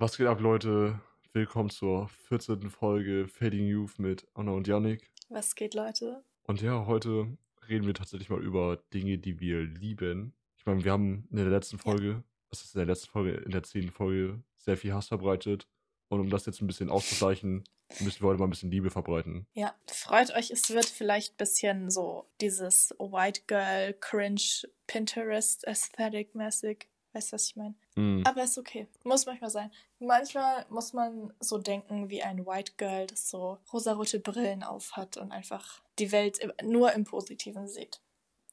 Was geht ab, Leute? Willkommen zur 14. Folge Fading Youth mit Anna und Yannick. Was geht, Leute? Und ja, heute reden wir tatsächlich mal über Dinge, die wir lieben. Ich meine, wir haben in der letzten Folge, das ist in der letzten Folge, in der zehnten Folge, sehr viel Hass verbreitet. Und um das jetzt ein bisschen auszugleichen, müssen wir heute mal ein bisschen Liebe verbreiten. Ja, freut euch, es wird vielleicht ein bisschen so dieses White Girl Cringe Pinterest Aesthetic mäßig. Weißt du, was ich meine? Mm. Aber ist okay. Muss manchmal sein. Manchmal muss man so denken wie ein White Girl, das so rosarote Brillen aufhat und einfach die Welt nur im Positiven sieht.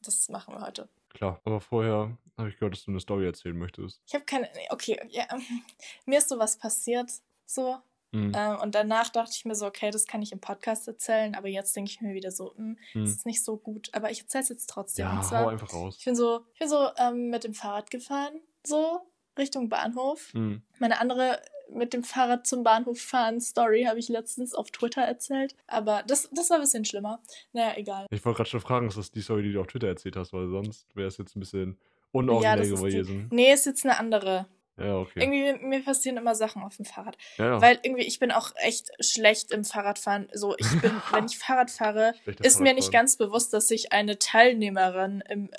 Das machen wir heute. Klar, aber vorher habe ich gehört, dass du eine Story erzählen möchtest. Ich habe keine. Okay, ja. Mir ist sowas passiert, so. Mm. Ähm, und danach dachte ich mir so, okay, das kann ich im Podcast erzählen, aber jetzt denke ich mir wieder so, hm, Mm. das ist nicht so gut. Aber ich erzähle es jetzt trotzdem. Ja, und hau zwar, einfach raus. ich bin so, ich bin so ähm, mit dem Fahrrad gefahren, so Richtung Bahnhof. Mm. Meine andere mit dem Fahrrad zum Bahnhof fahren Story habe ich letztens auf Twitter erzählt. Aber das, das war ein bisschen schlimmer. Naja, egal. Ich wollte gerade schon fragen, ist das die Story, die du auf Twitter erzählt hast, weil sonst wäre es jetzt ein bisschen Ja, unoriginell das ist die. gewesen. Nee, ist jetzt eine andere. Ja, okay. Irgendwie, mir passieren immer Sachen auf dem Fahrrad. ja. Weil irgendwie, ich bin auch echt schlecht im Fahrradfahren. So, ich bin, wenn ich Fahrrad fahre, Schlechter ist mir nicht ganz bewusst, dass ich eine Teilnehmerin im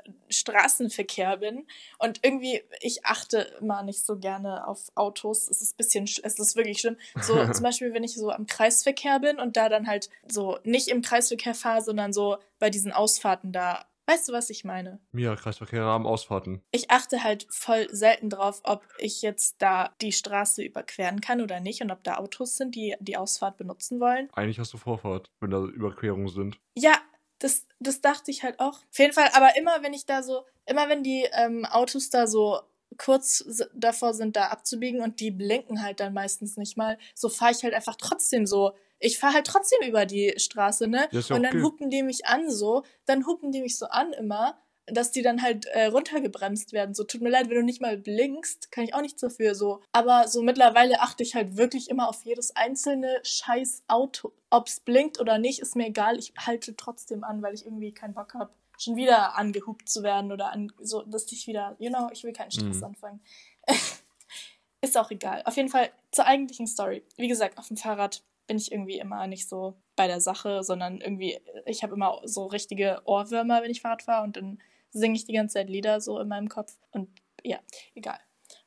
Straßenverkehr bin. Und irgendwie, ich achte immer nicht so gerne auf Autos. Es ist ein bisschen, sch- es ist wirklich schlimm. So zum Beispiel, wenn ich so am Kreisverkehr bin und da dann halt so nicht im Kreisverkehr fahre, sondern so bei diesen Ausfahrten da. Weißt du, was ich meine? Ja, Kreisverkehr haben Ausfahrten. Ich achte halt voll selten drauf, ob ich jetzt da die Straße überqueren kann oder nicht und ob da Autos sind, die die Ausfahrt benutzen wollen. Eigentlich hast du Vorfahrt, wenn da Überquerungen sind. Ja, das, das dachte ich halt auch. Auf jeden Fall, aber immer wenn ich da so, immer wenn die ähm, Autos da so kurz davor sind, da abzubiegen und die blinken halt dann meistens nicht mal, so fahre ich halt einfach trotzdem so. Ich fahre halt trotzdem über die Straße, ne? Ja, und dann okay. hupen die mich an so, dann hupen die mich so an immer, dass die dann halt äh, runtergebremst werden. So, tut mir leid, wenn du nicht mal blinkst, kann ich auch nichts dafür so. Aber so mittlerweile achte ich halt wirklich immer auf jedes einzelne scheiß Auto. Ob's blinkt oder nicht, ist mir egal. Ich halte trotzdem an, weil ich irgendwie keinen Bock habe, schon wieder angehupt zu werden oder an, so, dass ich wieder, you know, ich will keinen Stress Mhm. anfangen. ist auch egal. Auf jeden Fall zur eigentlichen Story. Wie gesagt, auf dem Fahrrad bin ich irgendwie immer nicht so bei der Sache, sondern irgendwie, ich habe immer so richtige Ohrwürmer, wenn ich Fahrrad fahre und dann singe ich die ganze Zeit Lieder so in meinem Kopf und ja, egal.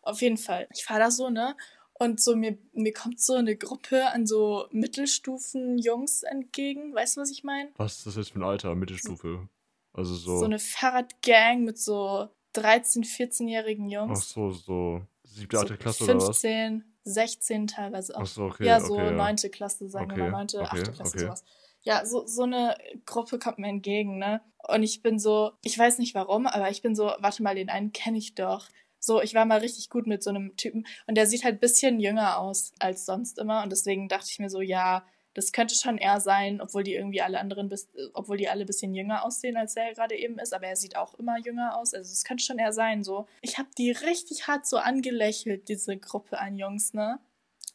Auf jeden Fall. Ich fahre da so, ne? Und so mir, mir kommt so eine Gruppe an so Mittelstufen-Jungs entgegen. Weißt du, was ich meine? Was ist das jetzt für ein Alter? Mittelstufe? Also so. So. eine Fahrradgang mit so 13-, 14-jährigen Ach Jungs. so, so. Siebte, So achte Klasse oder was? 15, 16 teilweise auch. Ach so, okay. ja, so okay, ja. neunte Klasse, sagen wir Okay, mal, neunte, okay, achte Klasse, sowas. Ja, so, so eine Gruppe kommt mir entgegen, ne? Und ich bin so, ich weiß nicht warum, aber ich bin so, warte mal, den einen kenne ich doch. So, ich war mal richtig gut mit so einem Typen und der sieht halt ein bisschen jünger aus als sonst immer und deswegen dachte ich mir so, ja, das könnte schon er sein, obwohl die irgendwie alle anderen, bis, äh, obwohl die alle ein bisschen jünger aussehen, als er gerade eben ist, aber er sieht auch immer jünger aus, also es könnte schon er sein, so. Ich habe die richtig hart so angelächelt, diese Gruppe an Jungs, ne?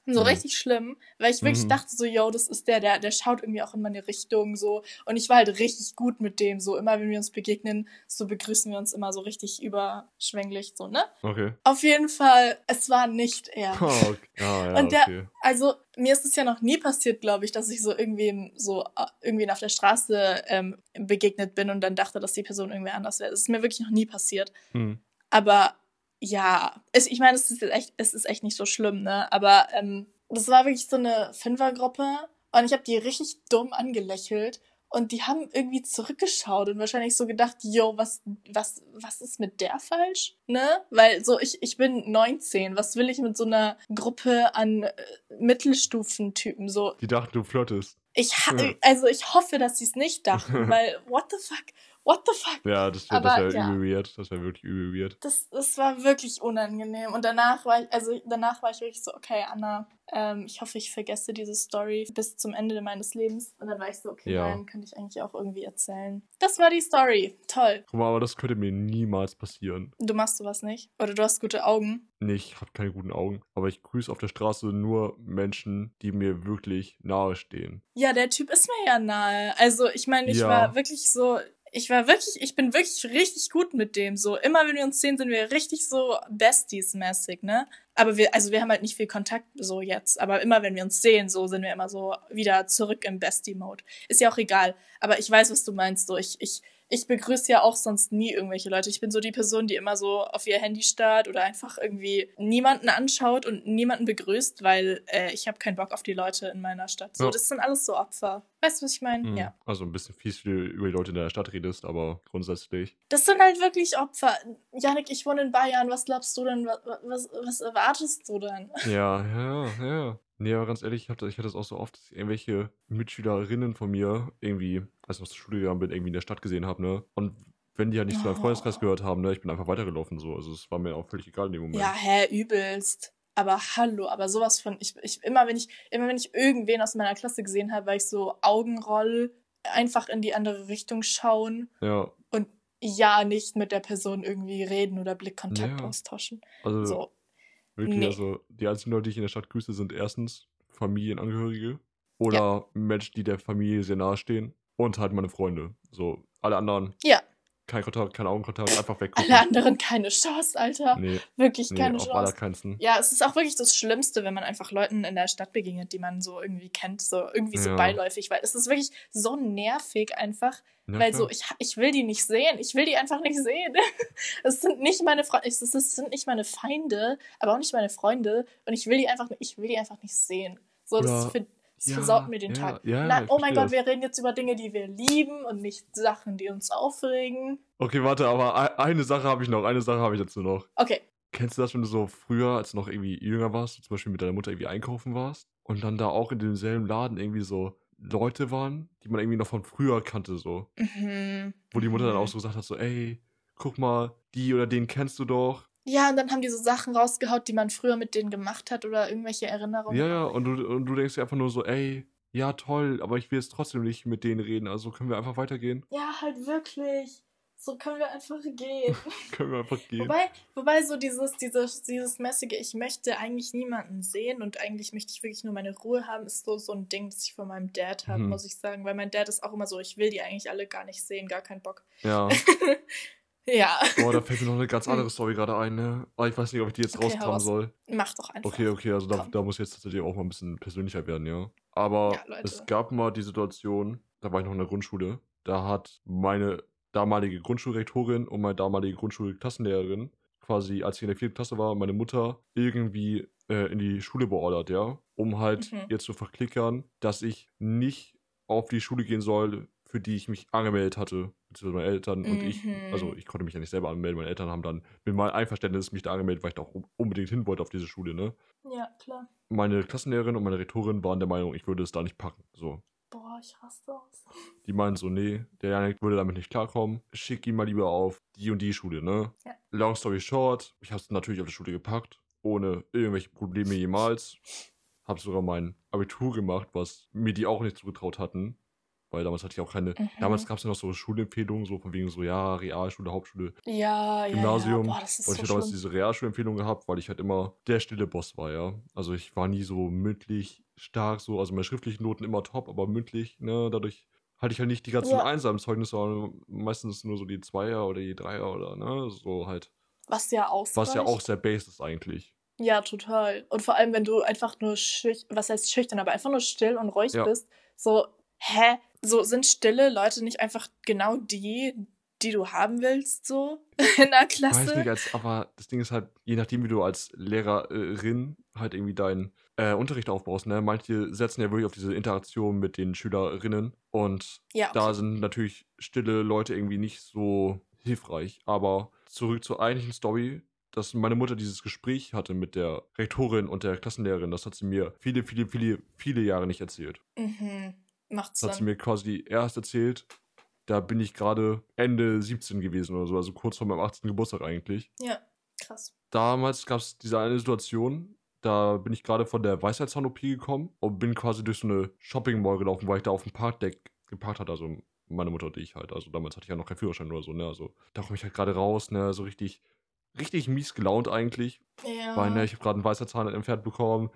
So Mhm. richtig schlimm, weil ich wirklich Mhm. dachte so, yo, das ist der, der, der schaut irgendwie auch in meine Richtung so. Und ich war halt richtig gut mit dem, so immer wenn wir uns begegnen, so begrüßen wir uns immer so richtig überschwänglich, so, ne? Okay. Auf jeden Fall, es war nicht er. Oh, okay. Ah, ja, Und der- okay. Also, mir ist es ja noch nie passiert, glaube ich, dass ich so irgendwem so äh, irgendwen auf der Straße ähm, begegnet bin und dann dachte, dass die Person irgendwie anders wäre. Das ist mir wirklich noch nie passiert. Hm. Aber ja, es, ich meine, es ist echt, es ist echt nicht so schlimm, ne? Aber ähm, das war wirklich so eine Fünfergruppe und ich habe die richtig dumm angelächelt und die haben irgendwie zurückgeschaut und wahrscheinlich so gedacht, yo, was, was, was ist mit der falsch? Ne? Weil so, ich, ich bin 19, was will ich mit so einer Gruppe an äh, Mittelstufentypen? So, Die dachten, du flirtest. ich, also ich hoffe, dass sie es nicht dachten, weil, what the fuck? What the fuck? Ja, das wäre wär ja. übel weird. Das wäre wirklich übel weird. Das, das war wirklich unangenehm. Und danach war ich, also danach war ich wirklich so, okay, Anna, ähm, ich hoffe, ich vergesse diese Story bis zum Ende meines Lebens. Und dann war ich so, okay, Ja. nein, könnte ich eigentlich auch irgendwie erzählen. Das war die Story. Toll. Guck mal, aber das könnte mir niemals passieren. Du machst sowas nicht. Oder du hast gute Augen. Nee, ich habe keine guten Augen. Aber ich grüße auf der Straße nur Menschen, die mir wirklich nahe stehen. Ja, der Typ ist mir ja nahe. Also, ich meine, ich Ja. war wirklich so. Ich war wirklich, ich bin wirklich richtig gut mit dem. So, immer wenn wir uns sehen, sind wir richtig so Besties-mäßig, ne? Aber wir, also wir haben halt nicht viel Kontakt so jetzt. Aber immer wenn wir uns sehen, so sind wir immer so wieder zurück im Bestie-Mode. Ist ja auch egal. Aber ich weiß, was du meinst. So, ich, ich, ich begrüße ja auch sonst nie irgendwelche Leute. Ich bin so die Person, die immer so auf ihr Handy starrt oder einfach irgendwie niemanden anschaut und niemanden begrüßt, weil äh, ich habe keinen Bock auf die Leute in meiner Stadt. So, Ja. das sind alles so Opfer. Weißt du, was ich meine? Mhm. Ja. Also ein bisschen fies, wie du über die Leute in der Stadt redest, aber grundsätzlich. Das sind halt wirklich Opfer. Janik, ich wohne in Bayern. Was glaubst du denn? Was, was, was erwartest du denn? Ja, ja, ja. Nee, aber ganz ehrlich, ich hatte, ich hatte das auch so oft, dass ich irgendwelche Mitschülerinnen von mir irgendwie, als ich noch zur Schule gegangen bin, irgendwie in der Stadt gesehen habe, ne? Und wenn die halt nicht zu meinem Freundeskreis Oh. gehört haben, ne, ich bin einfach weitergelaufen so. Also es war mir auch völlig egal in dem Moment. Ja, hä, übelst. Aber hallo, aber sowas von, ich, ich, immer wenn ich, immer wenn ich irgendwen aus meiner Klasse gesehen habe, weil ich so Augenroll, einfach in die andere Richtung schauen Ja, und ja nicht mit der Person irgendwie reden oder Blickkontakt Ja. austauschen. also So. Wirklich, nee. also die einzigen Leute, die ich in der Stadt grüße, sind erstens Familienangehörige oder Menschen, die der Familie sehr nahe stehen und halt meine Freunde. So, alle anderen, Ja, kein Kontakt, kein Augenkontakt, einfach weggucken. alle anderen keine Chance, Alter. Nee, Wirklich nee, keine auf Chance. allerkeinsten. Ja, es ist auch wirklich das Schlimmste, wenn man einfach Leuten in der Stadt begegnet, die man so irgendwie kennt, so irgendwie so Ja. beiläufig, weil es ist wirklich so nervig einfach, Ja, weil klar. so ich ich will die nicht sehen, ich will die einfach nicht sehen. Es sind nicht meine Freunde, es sind nicht meine Feinde, aber auch nicht meine Freunde und ich will die einfach ich will die einfach nicht sehen. So das, Oder- ist für, das Ja, versaut mir den ja, Tag. ja, Na, oh mein Gott, wir reden jetzt über Dinge, die wir lieben und nicht Sachen, die uns aufregen. Okay, warte, aber ei- eine Sache habe ich noch, eine Sache habe ich dazu noch. Okay, Kennst du das, wenn du so früher, als du noch irgendwie jünger warst, zum Beispiel mit deiner Mutter irgendwie einkaufen warst und dann da auch in demselben Laden irgendwie so Leute waren, die man irgendwie noch von früher kannte, so. mhm. Wo die Mutter dann Mhm. auch so gesagt hat, so, ey, guck mal, die oder den kennst du doch. Ja, und dann haben die so Sachen rausgehaut, die man früher mit denen gemacht hat oder irgendwelche Erinnerungen. Ja, ja, und du, und du denkst dir einfach nur so, ey, ja, toll, aber ich will jetzt trotzdem nicht mit denen reden, also können wir einfach weitergehen? Ja, halt wirklich. So können wir einfach gehen. können wir einfach gehen? wobei, wobei so dieses, dieses, dieses mäßige, ich möchte eigentlich niemanden sehen und eigentlich möchte ich wirklich nur meine Ruhe haben, ist so, so ein Ding, das ich von meinem Dad habe, Mhm. muss ich sagen. Weil mein Dad ist auch immer so, ich will die eigentlich alle gar nicht sehen, gar keinen Bock. Ja. Ja, Boah, da fällt mir noch eine ganz andere Story gerade ein, ne? Aber ich weiß nicht, ob ich die jetzt Okay, rauskramen raus. soll. mach doch einfach. Okay, okay, also da, da muss jetzt tatsächlich auch mal ein bisschen persönlicher werden, ja. Aber Ja, es gab mal die Situation, da war ich noch in der Grundschule, da hat meine damalige Grundschulrektorin und meine damalige Grundschulklassenlehrerin quasi, als ich in der vierten Klasse war, meine Mutter irgendwie äh, in die Schule beordert, ja, um halt Mhm. ihr zu verklickern, dass ich nicht auf die Schule gehen soll, für die ich mich angemeldet hatte, beziehungsweise meine Eltern und ich, also Mhm. ich konnte mich ja nicht selber anmelden, meine Eltern haben dann mit meinem Einverständnis mich da angemeldet, weil ich da auch unbedingt hin wollte auf diese Schule, ne? Ja, klar. meine Klassenlehrerin und meine Rektorin waren der Meinung, ich würde es da nicht packen. So. Boah, ich hasse das. Die meinen so, nee, der Janik würde damit nicht klarkommen. Schick ihn mal lieber auf die und die Schule, ne? Ja. Long story short, ich habe es natürlich auf die Schule gepackt, ohne irgendwelche Probleme jemals. Habe sogar mein Abitur gemacht, was mir die auch nicht zugetraut hatten. Weil damals hatte ich auch keine. Mhm. Damals gab es ja noch so Schulempfehlungen, so von wegen so, ja, Realschule, Hauptschule, Ja, ja, Gymnasium. Ja. Boah, das ist und so ich hatte damals diese Realschulempfehlung gehabt, weil ich halt immer der stille Boss war, ja. Also ich war nie so mündlich stark, so, also meine schriftlichen Noten immer top, aber mündlich, ne, dadurch hatte ich halt nicht die ganzen Ja. Einser im Zeugnis, sondern meistens nur so die Zweier oder die Dreier oder, ne, so halt. Was ja ausreicht. Was ja auch sehr base ist eigentlich. Ja, total. Und vor allem, wenn du einfach nur was heißt schüchtern, aber einfach nur still und ruhig Ja. bist, so, hä? So sind stille Leute nicht einfach genau die, die du haben willst, so in der Klasse? Weiß nicht, als, aber das Ding ist halt, je nachdem, wie du als Lehrerin halt irgendwie deinen äh, Unterricht aufbaust, ne, manche setzen ja wirklich auf diese Interaktion mit den Schülerinnen und ja, da okay. sind natürlich stille Leute irgendwie nicht so hilfreich. Aber zurück zur eigentlichen Story, dass meine Mutter dieses Gespräch hatte mit der Rektorin und der Klassenlehrerin, das hat sie mir viele, viele, viele, viele Jahre nicht erzählt. Mhm. Macht Das hat sie mir quasi erst erzählt, da bin ich gerade Ende 17 gewesen oder so, also kurz vor meinem 18. Geburtstag eigentlich. Ja, krass. Damals gab es diese eine Situation, da bin ich gerade von der Weisheitszahn-OP gekommen und bin quasi durch so eine Shopping Mall gelaufen, weil ich da auf dem Parkdeck geparkt hatte, also meine Mutter und ich halt. Also damals hatte ich ja noch keinen Führerschein oder so, ne? Also da komme ich halt gerade raus, ne? So richtig, richtig mies gelaunt eigentlich. Ja. Weil, ne, ich habe gerade einen Weisheitszahn entfernt bekommen.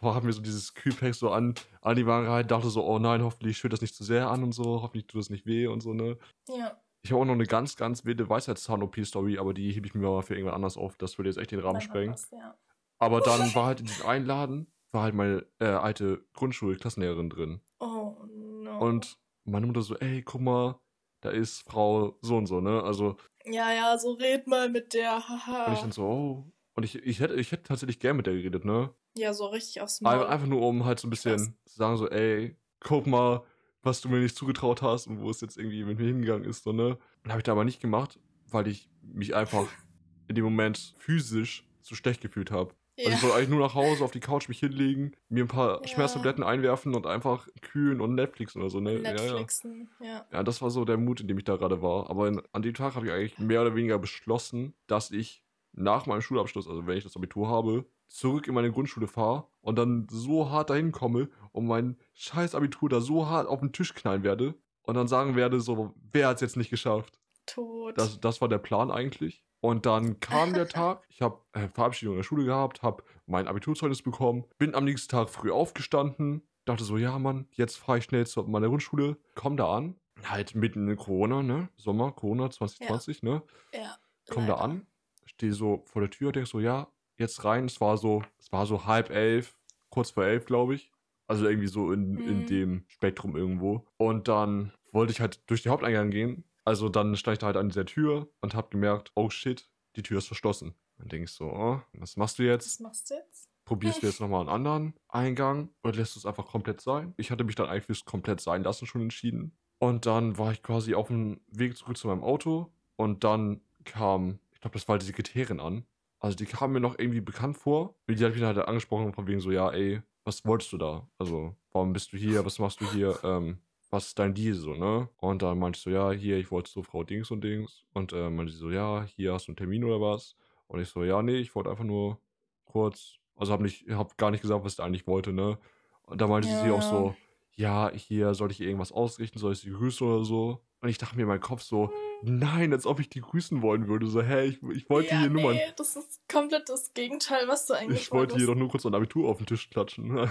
Boah, hab mir so dieses Kühlpack so an, an die Wange gehalten, dachte so, oh nein, hoffentlich schüttet das nicht zu sehr an und so, hoffentlich tut das nicht weh und so, ne? ja. Ich habe auch noch eine ganz, ganz wilde Weisheitszahn-OP-Story, aber die hebe ich mir mal für irgendwann anders auf. Das würde jetzt echt den Rahmen sprengen. ja. Aber dann war halt in diesem einen Laden, war halt meine äh, alte Grundschul-Klassenlehrerin drin. Oh no. Und meine Mutter so, ey, guck mal, da ist Frau so und so, ne? Also, ja, ja, so red mal mit der, haha. und ich dann so, oh. Und ich, ich, hätte, ich hätte tatsächlich gern mit der geredet, ne? Ja, so richtig aufs Maul. Einfach nur, um halt so ein bisschen Krass. zu sagen, so, ey, guck mal, was du mir nicht zugetraut hast und wo es jetzt irgendwie mit mir hingegangen ist, so, ne? Und habe ich da aber nicht gemacht, weil ich mich einfach in dem Moment physisch zu schlecht gefühlt habe. Also ja. ich wollte eigentlich nur nach Hause auf die Couch mich hinlegen, mir ein paar Ja. Schmerztabletten einwerfen und einfach kühlen und Netflix oder so, ne? Ja, ja. Netflixen, ja. Ja, das war so der Mut, in dem ich da gerade war. Aber in, an dem Tag habe ich eigentlich mehr oder weniger beschlossen, dass ich nach meinem Schulabschluss, also wenn ich das Abitur habe, zurück in meine Grundschule fahre und dann so hart dahin komme und mein scheiß Abitur da so hart auf den Tisch knallen werde und dann sagen werde, so, wer hat es jetzt nicht geschafft? Tot. Das, das war der Plan eigentlich. Und dann kam der Tag, ich habe äh, Verabschiedung in der Schule gehabt, habe mein Abiturzeugnis bekommen, bin am nächsten Tag früh aufgestanden, dachte so, ja Mann, jetzt fahre ich schnell zu meiner Grundschule, komm da an, halt mitten in Corona, ne, Sommer, Corona 2020, ne, ja. komm da leider. an, stehe so vor der Tür, denk so, ja, jetzt rein, es war so, es war so halb elf, kurz vor elf, glaube ich. Also irgendwie so in, in Mhm. dem Spektrum irgendwo. Und dann wollte ich halt durch den Haupteingang gehen. Also dann stand ich da halt an dieser Tür und hab gemerkt, oh shit, die Tür ist verschlossen. Dann denke ich so, oh, was machst du jetzt? Was machst du jetzt? Probierst du jetzt nochmal einen anderen Eingang oder lässt du es einfach komplett sein? Ich hatte mich dann eigentlich fürs komplett sein lassen schon entschieden. Und dann war ich quasi auf dem Weg zurück zu meinem Auto und dann kam, glaube, das war die Sekretärin an. Also die kam mir noch irgendwie bekannt vor. Und die hat mich dann halt angesprochen von wegen so, ja, ey, was wolltest du da? Also, warum bist du hier? Was machst du hier? Ähm, was ist dein Deal so, ne? Und dann meinte ich so, ja, hier, ich wollte so Frau Dings und Dings. Und äh, meinte sie so, ja, hier hast du einen Termin oder was? Und ich so, ja, nee, ich wollte einfach nur kurz, also hab nicht, hab gar nicht gesagt, was ich eigentlich wollte, ne? Und da meinte sie Ja, auch ja. so, ja, hier soll ich ihr irgendwas ausrichten, soll ich sie grüßen oder so? Und ich dachte mir in meinem Kopf so, nein, als ob ich die grüßen wollen würde. So, hä, ich, ich wollte ja, hier nur mal, nee, das ist komplett das Gegenteil, was du eigentlich ich wollte hier doch nur kurz mein Abitur auf den Tisch klatschen.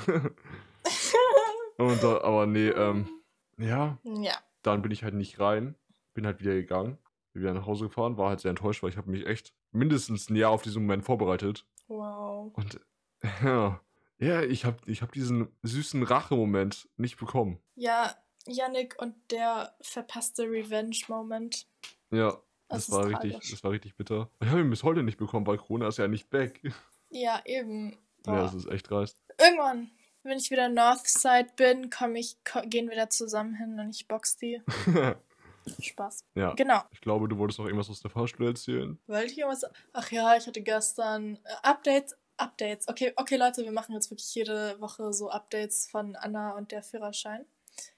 Und da, aber nee, ähm, ja, ja. dann bin ich halt nicht rein, bin halt wieder gegangen, bin wieder nach Hause gefahren, war halt sehr enttäuscht, weil ich habe mich echt mindestens ein Jahr auf diesen Moment vorbereitet. Wow. Und ja, ja ich habe ich hab diesen süßen Rache-Moment nicht bekommen. Ja, Yannick und der verpasste Revenge-Moment. Ja, Das das, war richtig, das war richtig bitter. Ich habe ihn bis heute nicht bekommen, weil Corona ist ja nicht back. Ja, eben. Ja, Boah. das ist echt dreist. Irgendwann, wenn ich wieder Northside bin, komm ich, gehen wir da zusammen hin und ich box die. Spaß. ja, Genau. ich glaube, du wolltest noch irgendwas aus der Fahrschule erzählen. Wollte ich irgendwas. Ach ja, ich hatte gestern äh, Updates. Updates. Okay, okay, Leute, wir machen jetzt wirklich jede Woche so Updates von Anna und der Führerschein.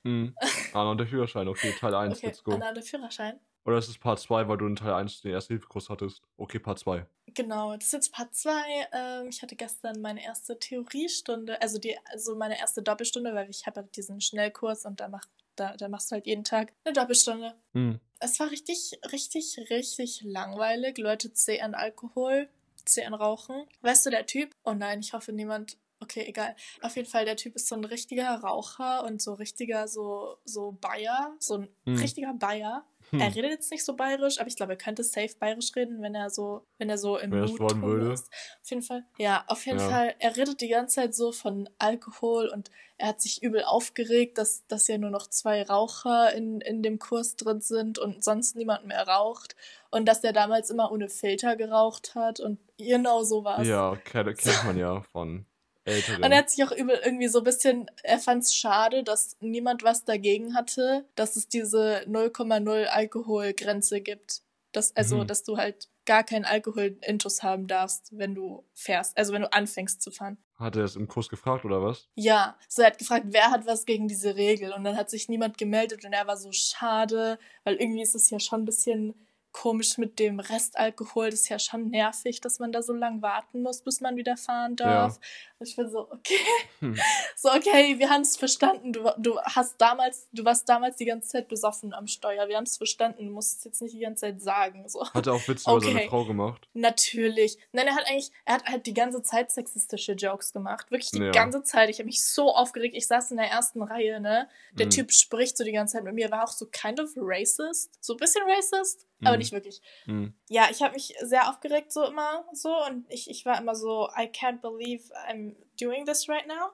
Mhm. Anna und der Führerschein, okay, Teil 1, Okay, let's go. Anna und der Führerschein. Oder ist es Part 2, weil du in Teil 1 den Erste-Hilfe-Kurs hattest? Okay, Part 2. Genau, das ist jetzt Part 2. Ähm, ich hatte gestern meine erste Theoriestunde, also die, also meine erste Doppelstunde, weil ich habe halt diesen Schnellkurs und da, mach, da, da machst du halt jeden Tag eine Doppelstunde. Mhm. Es war richtig, richtig, richtig langweilig. Leute zäh an Alkohol, zäh an Rauchen. Weißt du, der Typ? Oh nein, ich hoffe niemand. Okay, egal. Auf jeden Fall, der Typ ist so ein richtiger Raucher und so richtiger, so, so Bayer. So ein Hm. richtiger Bayer. Hm. Er redet jetzt nicht so bayerisch, aber ich glaube, er könnte safe bayerisch reden, wenn er so, wenn er so im Wenn Mut wollen würde. ist. Auf jeden Fall. Ja, auf jeden Ja. Fall. Er redet die ganze Zeit so von Alkohol und er hat sich übel aufgeregt, dass, dass ja nur noch zwei Raucher in, in dem Kurs drin sind und sonst niemand mehr raucht. Und dass er damals immer ohne Filter geraucht hat und genau sowas. Ja, kennt, kennt man ja von Älteren. Und er hat sich auch übel irgendwie so ein bisschen, er fand es schade, dass niemand was dagegen hatte, dass es diese 0,0 Alkoholgrenze gibt. Das, also, Mhm. dass du halt gar keinen Alkohol intus haben darfst, wenn du fährst, also wenn du anfängst zu fahren. Hat er es im Kurs gefragt oder was? Ja, so er hat gefragt, wer hat was gegen diese Regel? Und dann hat sich niemand gemeldet und er war so schade, weil irgendwie ist es ja schon ein bisschen komisch mit dem Restalkohol. Das ist ja schon nervig, dass man da so lange warten muss, bis man wieder fahren darf. Ja. Und ich bin so, okay. Hm. So, okay, wir haben es verstanden. Du, du hast damals, du warst damals die ganze Zeit besoffen am Steuer. Wir haben es verstanden. Du musst es jetzt nicht die ganze Zeit sagen. So. Hat er auch Witze okay. über seine Frau gemacht? Natürlich. Nein, er hat eigentlich, er hat halt die ganze Zeit sexistische Jokes gemacht. Wirklich die ja. ganze Zeit. Ich habe mich so aufgeregt. Ich saß in der ersten Reihe, ne? Der mhm. Typ spricht so die ganze Zeit mit mir. War auch so kind of racist. So ein bisschen racist. Aber nicht wirklich. Mhm. Ja, ich habe mich sehr aufgeregt so immer so und ich, ich war immer so, I can't believe I'm doing this right now.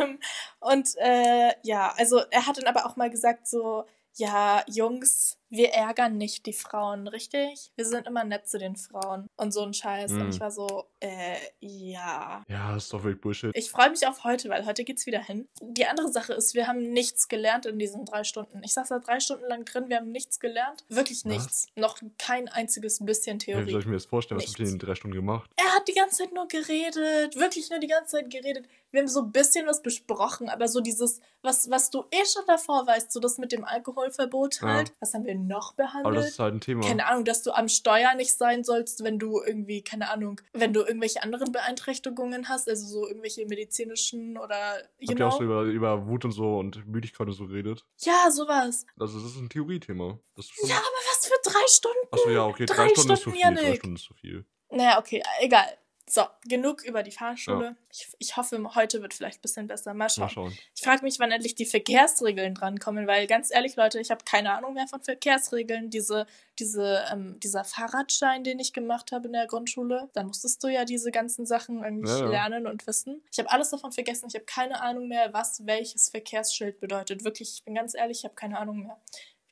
und äh, ja, also er hat dann aber auch mal gesagt so, ja, Jungs, wir ärgern nicht die Frauen, richtig? Wir sind immer nett zu den Frauen und so ein Scheiß. Mm. Und ich hm. war so, äh, ja. Ja, ist doch wirklich Bullshit. Ich freue mich auf heute, weil heute geht's wieder hin. Die andere Sache ist, wir haben nichts gelernt in diesen drei Stunden. Ich saß da drei Stunden lang drin, wir haben nichts gelernt. Wirklich nichts. Was? Noch kein einziges bisschen Theorie. Wie soll ich mir das vorstellen? Nichts. Was habt ihr in den drei Stunden gemacht? Er hat die ganze Zeit nur geredet. Wirklich nur die ganze Zeit geredet wir haben so ein bisschen was besprochen, aber so dieses, was, was du eh schon davor weißt, so das mit dem Alkoholverbot halt. Ja. Was haben wir noch behandelt? Aber das ist halt ein Thema. Keine Ahnung, dass du am Steuer nicht sein sollst, wenn du irgendwie, keine Ahnung, wenn du irgendwelche anderen Beeinträchtigungen hast, also so irgendwelche medizinischen oder. You Habt ihr auch so über, über Wut und so und Müdigkeit und so geredet? Ja, sowas. Also, das ist ein Theoriethema. ja, aber was für drei Stunden? Achso, ja, okay, drei, drei Stunden, Stunden, ist zu viel. Drei Stunden ist zu viel. Naja, okay, egal. So, genug über die Fahrschule. Ja. Ich, ich hoffe, heute wird vielleicht ein bisschen besser. Mal schauen. Mal schauen. Ich frage mich, wann endlich die Verkehrsregeln drankommen, weil ganz ehrlich, Leute, ich habe keine Ahnung mehr von Verkehrsregeln. Diese, diese, ähm, dieser Fahrradschein, den ich gemacht habe in der Grundschule, da musstest du ja diese ganzen Sachen irgendwie ja, ja. lernen und wissen. Ich habe alles davon vergessen. Ich habe keine Ahnung mehr, was welches Verkehrsschild bedeutet. Wirklich, ich bin ganz ehrlich, ich habe keine Ahnung mehr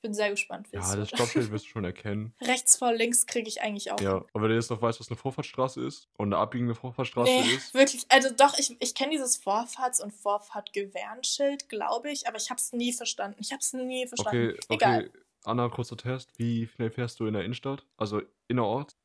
bin sehr gespannt. Ja, das Stoppschild wirst du schon erkennen. Rechts vor links kriege ich eigentlich auch. Ja, aber wenn du jetzt noch weißt, was eine Vorfahrtsstraße ist und eine abbiegende Vorfahrtsstraße nee, ist. wirklich. Also doch, ich, ich kenne dieses Vorfahrts- und Vorfahrtgewehrenschild, glaube ich, aber ich habe es nie verstanden. Ich habe es nie verstanden. Okay, Egal. okay. Anna, kurzer Test. Wie schnell fährst du in der Innenstadt? Also innerorts?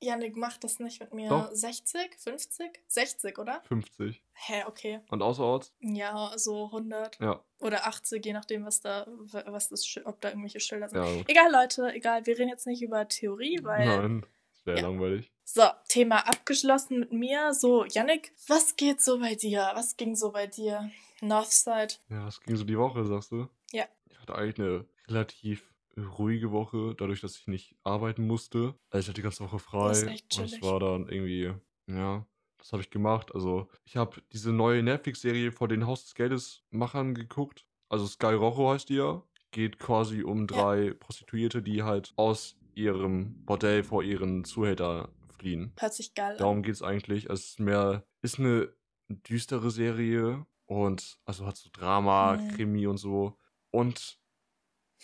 Janik macht das nicht mit mir. Doch. 60? 50? 60, oder? 50. Hä, okay. Und außerorts? Ja, so 100. Ja. Oder 80, je nachdem, was da, was das, ob da irgendwelche Schilder sind. Ja. Egal, Leute, egal. Wir reden jetzt nicht über Theorie, weil. Nein, wäre ja. langweilig. So, Thema abgeschlossen mit mir. So, Janik, was geht so bei dir? Was ging so bei dir? Northside. Ja, was ging so die Woche, sagst du? Ja. Ich hatte eigentlich eine relativ ruhige Woche, dadurch, dass ich nicht arbeiten musste. Also ich hatte die ganze Woche frei. Und es war dann irgendwie, ja, das habe ich gemacht. Also ich habe diese neue Netflix-Serie vor den Haus des Geldes Machern geguckt. Also Sky Rojo heißt die ja. Geht quasi um drei ja. Prostituierte, die halt aus ihrem Bordell vor ihren Zuhälter fliehen. Hört sich geil Darum geht es eigentlich. Es ist mehr, ist eine düstere Serie und also hat so Drama, mhm. Krimi und so. Und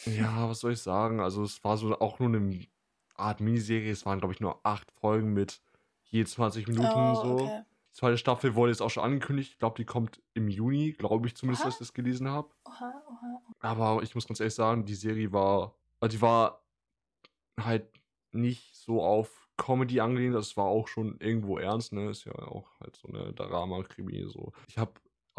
ja, was soll ich sagen? Also es war so auch nur eine Art Miniserie. Es waren, glaube ich, nur acht Folgen mit je 20 Minuten oh, so. Okay. Die zweite Staffel wurde jetzt auch schon angekündigt. Ich glaube, die kommt im Juni, glaube ich zumindest, dass ich das gelesen habe. Aber ich muss ganz ehrlich sagen, die Serie war, also die war halt nicht so auf Comedy angelehnt. Das war auch schon irgendwo ernst, ne? Ist ja auch halt so eine Drama-Krimi so. Ich habe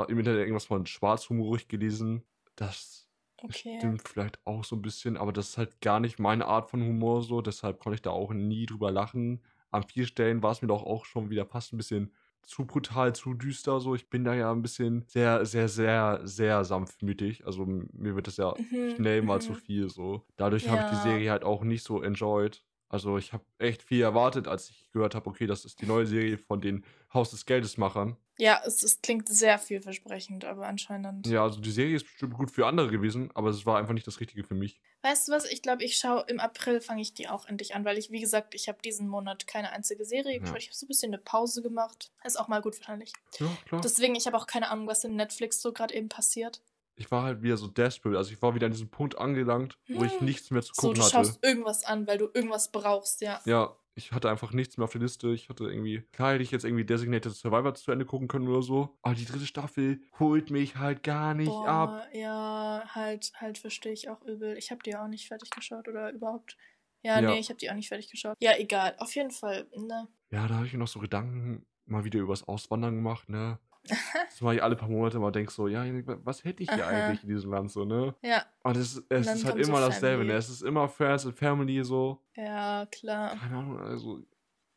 im Internet irgendwas von schwarzhumorig gelesen. Das Okay. Stimmt vielleicht auch so ein bisschen, aber das ist halt gar nicht meine Art von Humor so, deshalb konnte ich da auch nie drüber lachen. An vielen Stellen war es mir doch auch schon wieder fast ein bisschen zu brutal, zu düster so. Ich bin da ja ein bisschen sehr, sehr, sehr, sehr sanftmütig. Also mir wird das ja mhm, schnell mal zu mhm. viel so. Dadurch ja. habe ich die Serie halt auch nicht so enjoyed. Also ich habe echt viel erwartet, als ich gehört habe, okay, das ist die neue Serie von den Haus des Geldes Machern. Ja, es, es klingt sehr vielversprechend, aber anscheinend. Ja, also die Serie ist bestimmt gut für andere gewesen, aber es war einfach nicht das Richtige für mich. Weißt du was? Ich glaube, ich schaue im April fange ich die auch endlich an, weil ich, wie gesagt, ich habe diesen Monat keine einzige Serie geschaut. Ja. Ich habe so ein bisschen eine Pause gemacht. Ist auch mal gut wahrscheinlich. Ja, klar. Deswegen, ich habe auch keine Ahnung, was in Netflix so gerade eben passiert. Ich war halt wieder so desperate. Also ich war wieder an diesem Punkt angelangt, wo ich hm. nichts mehr zu gucken hatte. So, du schaust irgendwas an, weil du irgendwas brauchst, ja. Ja, ich hatte einfach nichts mehr auf der Liste. Ich hatte irgendwie, klar hätte ich jetzt irgendwie Designated Survivor zu Ende gucken können oder so. Aber die dritte Staffel holt mich halt gar nicht Boah, ab. Ja, halt, halt verstehe ich auch übel. Ich habe die auch nicht fertig geschaut oder überhaupt. Ja, ja. nee, ich habe die auch nicht fertig geschaut. Ja, egal. Auf jeden Fall, ne. Ja, da habe ich mir noch so Gedanken mal wieder übers Auswandern gemacht, ne. Dass man alle paar Monate mal denkt so, ja, was hätte ich hier Aha. eigentlich in diesem Land so, ne? Ja, Und es, es ist halt immer dasselbe, ne? Es ist immer Friends and Family so. ja, klar. Keine Ahnung, also,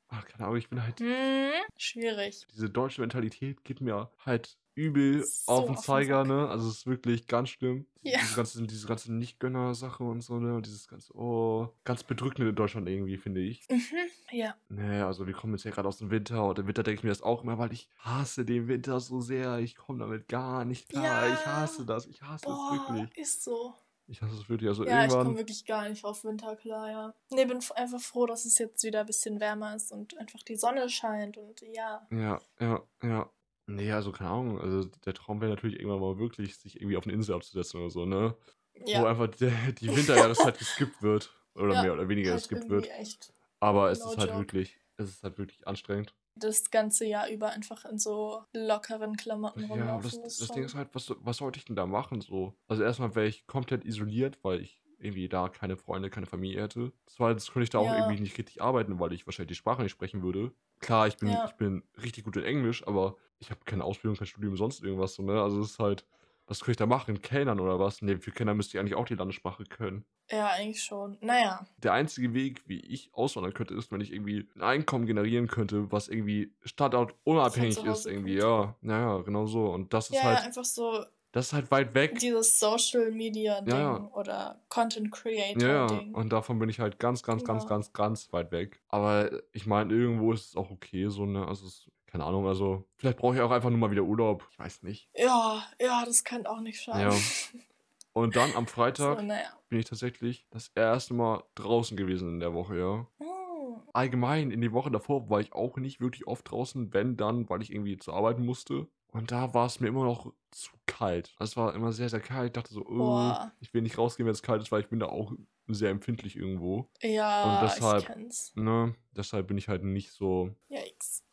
ach, keine Ahnung, ich bin halt, Hm, schwierig. diese deutsche Mentalität geht mir halt übel So auf den Zeiger, ne? Also es ist wirklich ganz schlimm. Ja. Diese ganze, diese ganze Nicht-Gönner-Sache und so, ne? Und dieses ganze, oh, ganz bedrückend in Deutschland irgendwie, finde ich. Mhm, ja. Nee, also wir kommen jetzt ja gerade aus dem Winter und im Winter denke ich mir das auch immer, weil ich hasse den Winter so sehr. Ich komme damit gar nicht klar. Ich Ja. hasse das. Ich hasse Boah, es wirklich. ist so. Ich hasse es wirklich. Also Ja, ich komme irgendwann. wirklich gar nicht auf Winter klar, ja. Nee, bin einfach froh, dass es jetzt wieder ein bisschen wärmer ist und einfach die Sonne scheint und ja. Ja, ja, ja. Nee, also keine Ahnung. Also der Traum wäre natürlich irgendwann mal wirklich, sich irgendwie auf eine Insel abzusetzen oder so, ne? Wo Ja, einfach der, die Winterjahreszeit geskippt wird. Oder Ja, mehr oder weniger halt geskippt wird. echt Aber es no ist halt joke. wirklich, es ist halt wirklich anstrengend. das ganze Jahr über einfach in so lockeren Klamotten Ja, rumlaufen. das, Das, das schon... Ding ist halt, was, was sollte ich denn da machen so? Also erstmal wäre ich komplett isoliert, weil ich irgendwie da keine Freunde, keine Familie hätte. Zweitens könnte ich da auch Ja. irgendwie nicht richtig arbeiten, weil ich wahrscheinlich die Sprache nicht sprechen würde. Klar, ich bin, Ja. ich bin richtig gut in Englisch, aber ich habe keine Ausbildung, kein Studium, sonst irgendwas so, ne? Also es ist halt, was könnte ich da machen? Kellnern oder was? Ne, für Kellner müsste ich eigentlich auch die Landessprache können. Ja, eigentlich schon. Naja, Der einzige Weg, wie ich auswandern könnte, ist, wenn ich irgendwie ein Einkommen generieren könnte, was irgendwie standortunabhängig zu ist, irgendwie, ja. Naja, genau so. Und das ist ja, halt, einfach so das ist halt weit weg. dieses Social Media Ding Ja, ja. oder Content Creator Ja, ja, Ding. und davon bin ich halt ganz, ganz, ganz, Genau. ganz, ganz weit weg. Aber ich meine, irgendwo ist es auch okay, so, ne? Also, es, keine Ahnung, also, vielleicht brauche ich auch einfach nur mal wieder Urlaub. Ich weiß nicht. Ja, ja, das kann auch nicht schaden. Ja. Und dann am Freitag so, naja. bin ich tatsächlich das erste Mal draußen gewesen in der Woche, ja. Hm, Allgemein, in die Woche davor war ich auch nicht wirklich oft draußen, wenn dann, weil ich irgendwie zu arbeiten musste. Und da war es mir immer noch zu kalt. Es war immer sehr, sehr kalt. Ich dachte so, oh, ich will nicht rausgehen, wenn es kalt ist, weil ich bin da auch sehr empfindlich irgendwo. Ja, Und deshalb- ich kenn's. Ne? Deshalb bin ich halt nicht so, Yikes.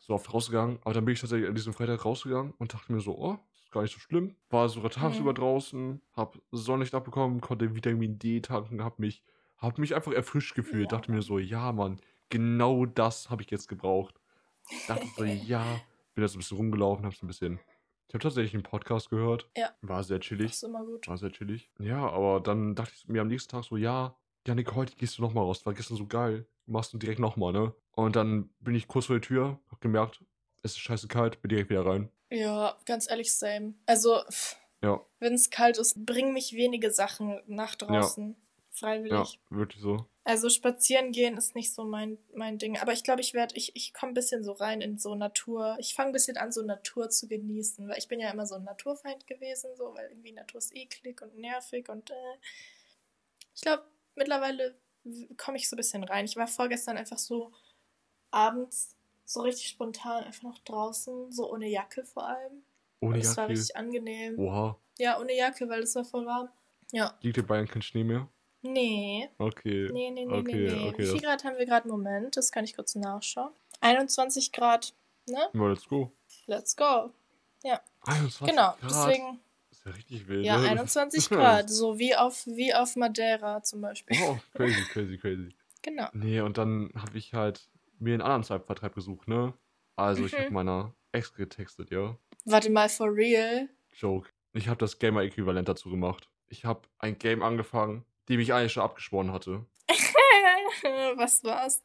So oft rausgegangen. Aber dann bin ich tatsächlich an diesem Freitag rausgegangen und dachte mir so, oh, ist gar nicht so schlimm. War sogar tagsüber Mhm. draußen, hab Sonnenlicht abbekommen, konnte Vitamin D tanken, hab mich, hab mich einfach erfrischt gefühlt. Ja, dachte mir so, ja, Mann, genau das habe ich jetzt gebraucht. Dachte so, ja. Bin jetzt ein bisschen rumgelaufen, hab so ein bisschen. Ich habe tatsächlich einen Podcast gehört. Ja. War sehr Das chillig. ist immer gut. War sehr chillig. Ja, aber dann dachte ich mir am nächsten Tag so, ja, Janik, heute gehst du nochmal raus. War gestern so geil. Machst du direkt nochmal, ne? Und dann bin ich kurz vor der Tür, hab gemerkt, es ist scheiße kalt, bin direkt wieder rein. Ja, ganz ehrlich, same. Also, Ja, wenn es kalt ist, bringen mich wenige Sachen nach draußen. Freiwillig. ja, wirklich so. Also spazieren gehen ist nicht so mein, mein Ding. Aber ich glaube, ich werde, ich, ich komme ein bisschen so rein in so Natur. Ich fange ein bisschen an, so Natur zu genießen. Weil ich bin ja immer so ein Naturfeind gewesen, so, weil irgendwie Natur ist eklig und nervig und äh, ich glaube, mittlerweile komme ich so ein bisschen rein. Ich war vorgestern einfach so abends so richtig spontan einfach noch draußen, so ohne Jacke vor allem. Ohne und es war Jacke. richtig angenehm. Oha. Ja, ohne Jacke, weil es war voll warm. Ja. Liegt in Bayern kein Schnee mehr? Nee. Okay. Nee, nee, nee, Okay, nee, nee. okay, Wie viel das- Grad haben wir gerade im Moment? Das kann ich kurz nachschauen. 21 Grad, ne? Ja, let's go. Let's go. 21 Genau, Grad. deswegen, Ist ja richtig wild. ja, ne? 21 Grad. So wie auf, wie auf Madeira zum Beispiel. Oh, crazy, crazy, crazy. Genau. Nee, und dann habe ich halt mir einen anderen Zeitvertreib gesucht, ne? Also, ich habe Mhm. meiner Ex getextet, ja. Warte mal, for real? Joke. Ich habe das Gamer-Äquivalent dazu gemacht. Ich habe ein Game angefangen, dem ich eigentlich schon abgeschworen hatte. Was war's?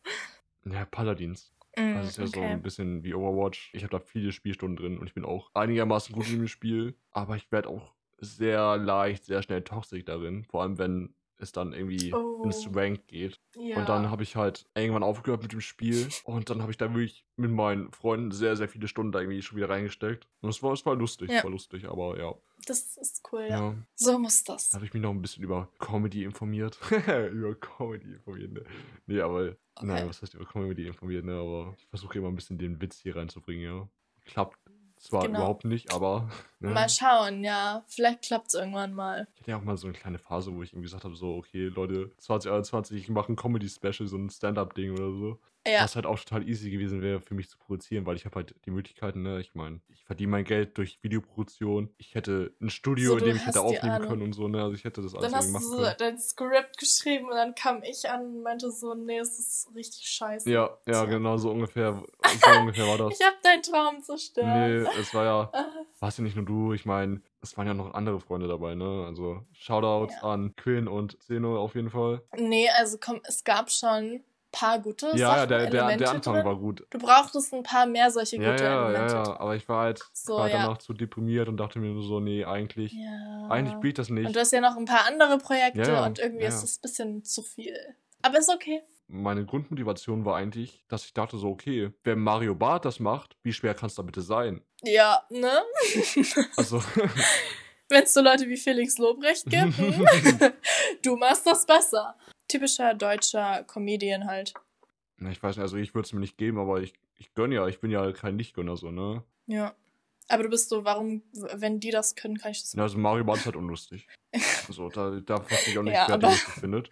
Ja, Paladins. Mm, Also, es ist ja so okay. ein bisschen wie Overwatch. Ich habe da viele Spielstunden drin und ich bin auch einigermaßen gut in dem Spiel. Aber ich werde auch sehr leicht, sehr schnell toxisch darin. Vor allem, wenn es dann irgendwie Oh. ins Rank geht. Ja. Und dann habe ich halt irgendwann aufgehört mit dem Spiel. Und dann habe ich da wirklich mit meinen Freunden sehr, sehr viele Stunden da irgendwie schon wieder reingesteckt. Und es war, es war lustig, Ja. war lustig, aber ja. das ist cool, ja. ja. So muss das. Da habe ich mich noch ein bisschen über Comedy informiert. über Comedy informiert, ne? Nee, aber. Okay. Nein, was heißt über Comedy informiert, ne? Aber ich versuche immer ein bisschen den Witz hier reinzubringen, ja. Klappt zwar Genau. überhaupt nicht, aber. Ne? Mal schauen, ja. Vielleicht klappt's irgendwann mal. Ich hatte ja auch mal so eine kleine Phase, wo ich irgendwie gesagt habe: so, okay, Leute, 2021, ich mache ein Comedy-Special, so ein Stand-Up-Ding oder so. Ja. Was halt auch total easy gewesen wäre für mich zu produzieren, weil ich habe halt die Möglichkeiten, ne? Ich meine, ich verdiene mein Geld durch Videoproduktion. Ich hätte ein Studio, So, in dem ich hätte hast aufnehmen Ahnung. können und so, ne? Also ich hätte das alles Dann hast du so können. dein Skript geschrieben und dann kam ich an und meinte so, nee, es ist richtig scheiße. Ja, ja, Tja. genau so ungefähr, so ungefähr war das. Ich hab deinen Traum zerstört. Nee, es war ja, Ah, warst ja nicht nur du, ich meine, es waren ja noch andere Freunde dabei, ne? Also Shoutouts Ja. an Quinn und Zeno auf jeden Fall. Nee, also komm, es gab schon paar gute Ja, Sachen, ja, der, der, der Anfang drin. war gut. Du brauchtest ein paar mehr solche Ja, gute ja, ja, Elemente. ja, aber ich war halt So, war ja. danach zu deprimiert und dachte mir nur so, nee, eigentlich, Ja. eigentlich ich das nicht. Und du hast ja noch ein paar andere Projekte Ja, ja, und irgendwie ja, ist ja. es ein bisschen zu viel. Aber ist okay. Meine Grundmotivation war eigentlich, dass ich dachte so, okay, wenn Mario Barth das macht, wie schwer kann es da bitte sein? Ja, ne? Also, Wenn es so Leute wie Felix Lobrecht gibt, hm? du machst das besser. Typischer deutscher Comedian halt. ich weiß nicht, also ich würde es mir nicht geben, aber ich, ich gönne ja, ich bin ja kein Nichtgönner so, ne? Ja. Aber du bist so, warum, wenn die das können, kann ich das Ja, Also Mario Barth ist halt unlustig. So, da, da verstehe ich auch nicht, Ja, wer aber- den findet.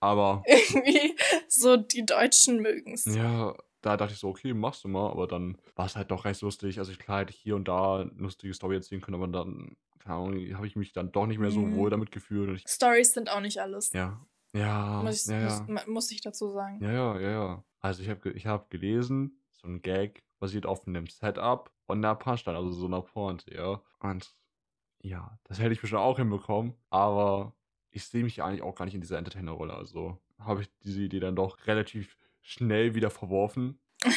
Aber irgendwie so die Deutschen mögen's. Ja, da dachte ich so, okay, machst du mal, aber dann war es halt doch recht lustig. Also ich klar hätte hier und da eine lustige Story erzählen können, aber dann, keine Ahnung, habe ich mich dann doch nicht mehr so Mhm. wohl damit gefühlt. Stories sind auch nicht alles. ja, ja, muss, ich, ja, ja, Muss, muss ich dazu sagen. ja, ja, ja, ja. Also ich habe ich hab gelesen, so ein Gag basiert auf einem Setup und einer Punchline, also so einer Pointe, ja. Und ja, das hätte ich bestimmt auch hinbekommen, aber ich sehe mich eigentlich auch gar nicht in dieser Entertainer-Rolle. Also habe ich diese Idee dann doch relativ schnell wieder verworfen.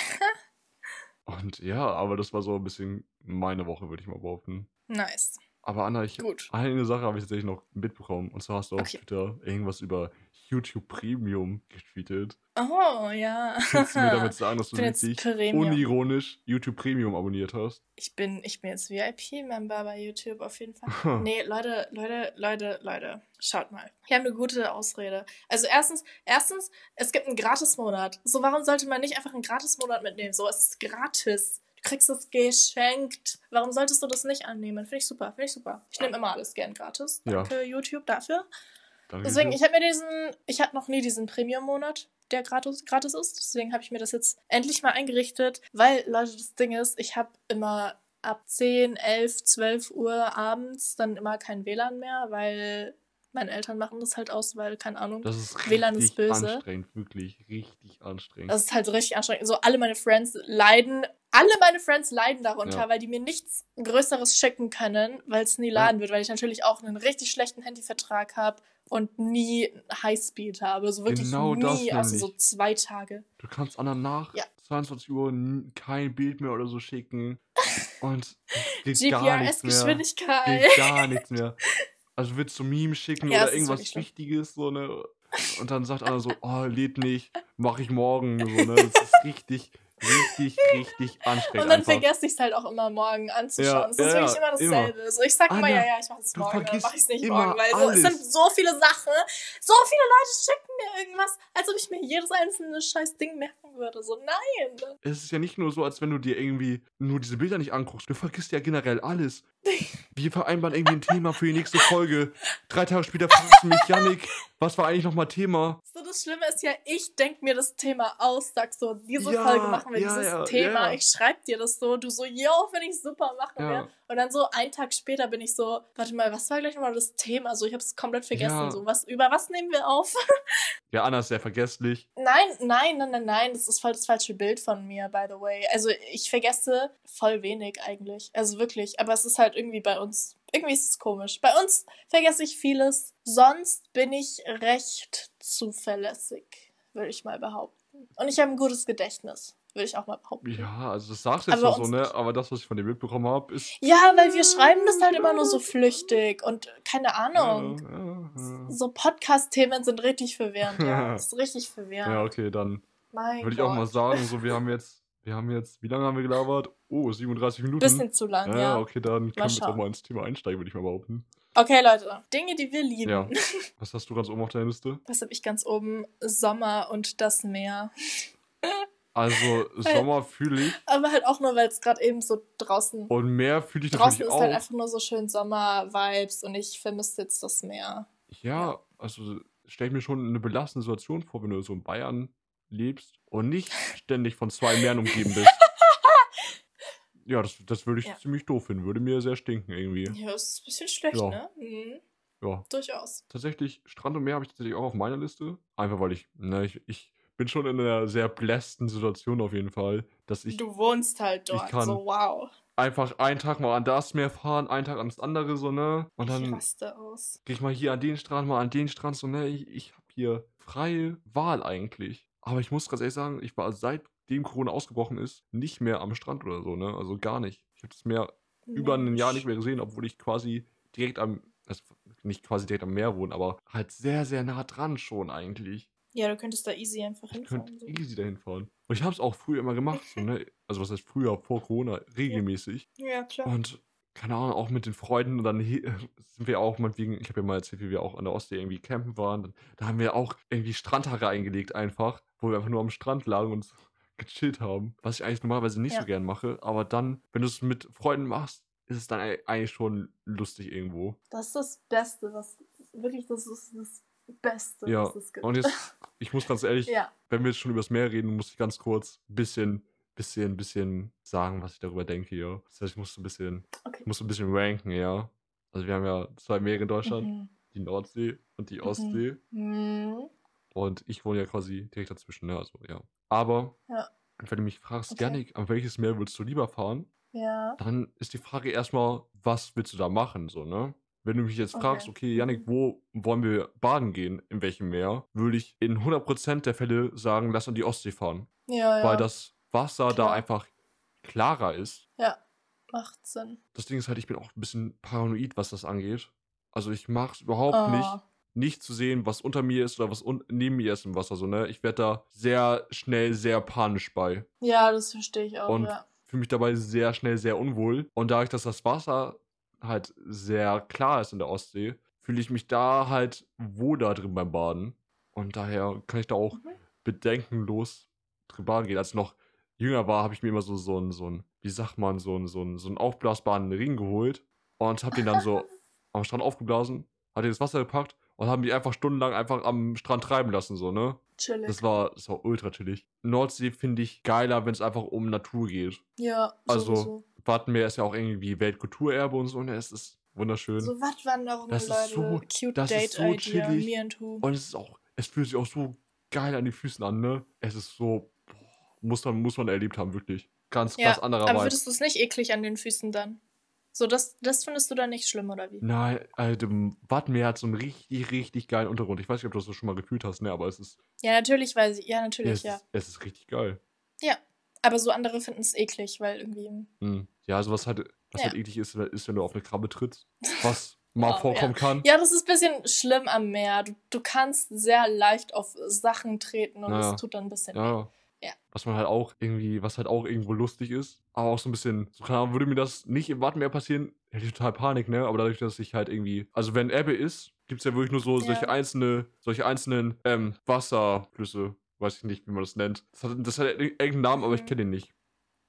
Und ja, aber das war so ein bisschen meine Woche, würde ich mal behaupten. Nice. Aber Anna, ich, Gut. eine Sache habe ich tatsächlich noch mitbekommen. Und zwar hast du auf Okay. Twitter irgendwas über YouTube Premium getweetet. Oh, ja. Kannst du mir damit sagen, dass du wirklich unironisch YouTube Premium abonniert hast? Ich bin, ich bin jetzt VIP-Member bei YouTube auf jeden Fall. Nee, Leute, Leute, Leute, Leute, schaut mal. Wir haben eine gute Ausrede. Also erstens, erstens, es gibt einen Gratis-Monat. So, warum sollte man nicht einfach einen Gratis-Monat mitnehmen? So, es ist gratis. Du kriegst es geschenkt. Warum solltest du das nicht annehmen? Finde ich super, finde ich super. Ich nehme immer alles gern gratis. Ja. Danke, YouTube, dafür. Deswegen, ich habe mir diesen, ich hatte noch nie diesen Premium-Monat, der gratis, gratis ist. Deswegen habe ich mir das jetzt endlich mal eingerichtet, weil, Leute, das Ding ist, ich habe immer ab 10, 11, 12 Uhr abends dann immer kein WLAN mehr, weil meine Eltern machen das halt aus, weil, keine Ahnung, das ist WLAN ist böse. anstrengend, wirklich richtig anstrengend. das ist halt richtig anstrengend. So, alle meine Friends leiden, alle meine Friends leiden darunter, Ja. weil die mir nichts Größeres schicken können, weil es nie Ja. laden wird, weil ich natürlich auch einen richtig schlechten Handyvertrag habe und nie Highspeed habe. So wirklich Genau das nie, also so zwei Tage. Du kannst Anna nach Ja. 22 Uhr kein Bild mehr oder so schicken. Und geht gar nichts mehr. GPRS-Geschwindigkeit. Geht gar nichts mehr. Also willst du Meme schicken Ja, oder irgendwas. Wichtiges, so ne? Und dann sagt Anna so, oh, lädt nicht, mach ich morgen, so, ne? Das ist richtig, richtig, richtig anstrengend Und dann einfach. vergesse ich es halt auch immer morgen anzuschauen. Ja, es ist ja, wirklich ja, immer dasselbe. So, ich sag immer, Anna, ja, ja, ich mach es morgen, dann mach ich es nicht immer morgen, weil so, es sind so viele Sachen. So viele Leute schicken mir irgendwas, als ob ich mir jedes einzelne scheiß Ding merken würde. So, nein. Es ist ja nicht nur so, als wenn du dir irgendwie nur diese Bilder nicht anguckst. Du vergisst ja generell alles. Wir vereinbaren irgendwie ein Thema für die nächste Folge. Drei Tage später fragst du mich, Yannick, was war eigentlich nochmal Thema? So, das Schlimme ist ja, ich denk mir das Thema aus, sag so, diese Ja, Folge machen wir ja, dieses ja, Thema. Ich schreib dir das so, du so, yo, finde ich super, machen wir. Und dann so einen Tag später bin ich so, warte mal, was war gleich nochmal das Thema? So, ich hab's komplett vergessen. Ja. So, was, über was nehmen wir auf? Ja, Anna ist sehr vergesslich. Nein, nein, nein, nein, nein, das ist voll das falsche Bild von mir, by the way. Also ich vergesse voll wenig eigentlich. Also wirklich. Aber es ist halt irgendwie bei uns, irgendwie ist es komisch. Bei uns vergesse ich vieles. Sonst bin ich recht zuverlässig, würde ich mal behaupten. Und ich habe ein gutes Gedächtnis, würde ich auch mal behaupten. Ja, also das sagst du jetzt Aber so, ne? Aber das, was ich von dir mitbekommen habe, ist. Ja, weil wir schreiben das halt immer nur so flüchtig und keine Ahnung. Ja, ja, So Podcast-Themen sind richtig verwirrend, ja. Das ist richtig verwirrend. ja, okay, dann würde ich auch mal sagen, so, wir haben jetzt, wir haben jetzt, wie lange haben wir gelabert? Oh, 37 Minuten. Bisschen zu lang, ja, ja. okay, dann können wir jetzt auch mal ins Thema einsteigen, würde ich mal behaupten. Okay, Leute. Dinge, die wir lieben. Ja. Was hast du ganz oben auf deiner Liste? Was habe ich ganz oben? Sommer und das Meer. Also, Sommer fühle ich Aber halt auch nur, weil es gerade eben so draußen. und mehr fühle ich draußen natürlich ist auch. halt einfach nur so schön Sommer-Vibes und ich vermisse jetzt das Meer. ja, also stelle ich mir schon eine belastende Situation vor, wenn du so in Bayern lebst und nicht ständig von zwei Meeren umgeben bist. Ja, das, das würde ich Ja. ziemlich doof finden. Würde mir sehr stinken irgendwie. Ja, das ist ein bisschen schlecht, Ja. ne? Mhm. Ja. Durchaus. Tatsächlich, Strand und Meer habe ich tatsächlich auch auf meiner Liste. Einfach weil ich, ne, ich, ich bin schon in einer sehr blästen Situation auf jeden Fall, dass ich du wohnst halt ich dort. kann- So, wow. einfach einen Tag mal an das Meer fahren, einen Tag an das andere, so, ne? Und ich dann raste aus. gehe ich mal hier an den Strand, mal an den Strand, so, ne? Ich, ich habe hier freie Wahl eigentlich. Aber ich muss ganz ehrlich sagen, ich war seitdem Corona ausgebrochen ist, nicht mehr am Strand oder so, ne? Also gar nicht. Ich habe das Meer über ein Jahr nicht mehr gesehen, obwohl ich quasi direkt am, also nicht quasi direkt am Meer wohne, aber halt sehr, sehr nah dran schon eigentlich. Ja, du könntest da easy einfach Ich hinfahren. könnte So. easy dahin fahren. Und ich habe es auch früher immer gemacht, so, ne? Also was heißt früher, vor Corona, regelmäßig. Ja, klar. Und keine Ahnung, auch mit den Freunden. Und dann he- sind wir auch mal wegen, ich habe ja mal erzählt, wie wir auch an der Ostsee irgendwie campen waren. Dann, da haben wir auch irgendwie Strandhaare eingelegt einfach, wo wir einfach nur am Strand lagen und gechillt haben. Was ich eigentlich normalerweise nicht Ja. so gern mache. Aber dann, wenn du es mit Freunden machst, ist es dann ei- eigentlich schon lustig irgendwo. Das ist das Beste, was. Wirklich, das ist das Beste, Ja, was es gibt. Und jetzt, ich muss ganz ehrlich, ja. wenn wir jetzt schon über das Meer reden, muss ich ganz kurz ein bisschen, bisschen, bisschen sagen, was ich darüber denke, ja. Das heißt, ich muss so ein bisschen, Okay. muss so ein bisschen ranken, ja. Also wir haben ja zwei Meere in Deutschland, Mhm. die Nordsee und die Mhm. Ostsee. Mhm. Und ich wohne ja quasi direkt dazwischen, ne? Also ja. Aber Ja. wenn du mich fragst, Okay. Janik, an welches Meer würdest du lieber fahren? Ja. Dann ist die Frage erstmal, was willst du da machen, so, ne? Wenn du mich jetzt Okay. fragst, okay, Janik, wo wollen wir baden gehen, in welchem Meer, würde ich in 100% der Fälle sagen, lass an die Ostsee fahren. Ja, ja. Weil das Wasser da Klar. einfach klarer ist. Ja. Macht Sinn. Das Ding ist halt, ich bin auch ein bisschen paranoid, was das angeht. Also ich mag es überhaupt nicht, Oh. nicht zu sehen, was unter mir ist oder was neben mir ist im Wasser. So, ne? Ich werde da sehr schnell sehr panisch bei. Ja, das verstehe ich auch, Und ja. fühle mich dabei sehr schnell sehr unwohl. Und dadurch, dass das Wasser halt sehr klar ist in der Ostsee, fühle ich mich da halt wohl da drin beim Baden. Und daher kann ich da auch Mhm. bedenkenlos drin baden gehen. Als ich noch jünger war, habe ich mir immer so, so ein, so ein, wie sagt man, so ein, so ein, so ein aufblasbaren Ring geholt und habe den dann so am Strand aufgeblasen, hat den ins Wasser gepackt und haben die einfach stundenlang einfach am Strand treiben lassen, so, ne? Chillig. Das war, das war ultra chillig. Nordsee finde ich geiler, wenn es einfach um Natur geht. ja, Also, sowieso. Wattenmeer ist ja auch irgendwie Weltkulturerbe und so, ne? Es ist wunderschön. So Wattwanderungen, Das ist Leute. so- Cute das ist Date so Idea. chillig. Me and who. Und es ist auch, es fühlt sich auch so geil an die Füßen an, ne? Es ist so, boah, muss man, muss man erlebt haben, wirklich. Ganz, Ja, ganz anderer Aber Vibe. würdest du es nicht eklig an den Füßen dann? So, das, das findest du dann nicht schlimm, oder wie? Nein, also Wattenmeer hat so einen richtig, richtig geilen Untergrund. Ich weiß nicht, ob du das schon mal gefühlt hast, ne? Aber es ist, Ja, natürlich weiß ich. Ja, ja, natürlich, es, ja. ist es ist richtig geil. Aber so andere finden es eklig, weil irgendwie. Mhm. Ja, also was halt, was Ja. halt eklig ist, ist, wenn du auf eine Krabbe trittst. Was mal Wow, vorkommen kann. Ja, das ist ein bisschen schlimm am Meer. Du, du kannst sehr leicht auf Sachen treten und Ja. es tut dann ein bisschen weh. Ja. Ja. Was man halt auch irgendwie, was halt auch irgendwo lustig ist, aber auch so ein bisschen, so keine Ahnung, würde mir das nicht im Wattenmeer passieren, hätte ich total Panik, ne? Aber dadurch, dass ich halt irgendwie, also wenn Ebbe ist, gibt es ja wirklich nur so Ja. solche einzelne, solche einzelnen ähm, Wasserflüsse, weiß ich nicht, wie man das nennt. Das hat, das hat irgendeinen Namen, aber ich Mhm. kenne den nicht.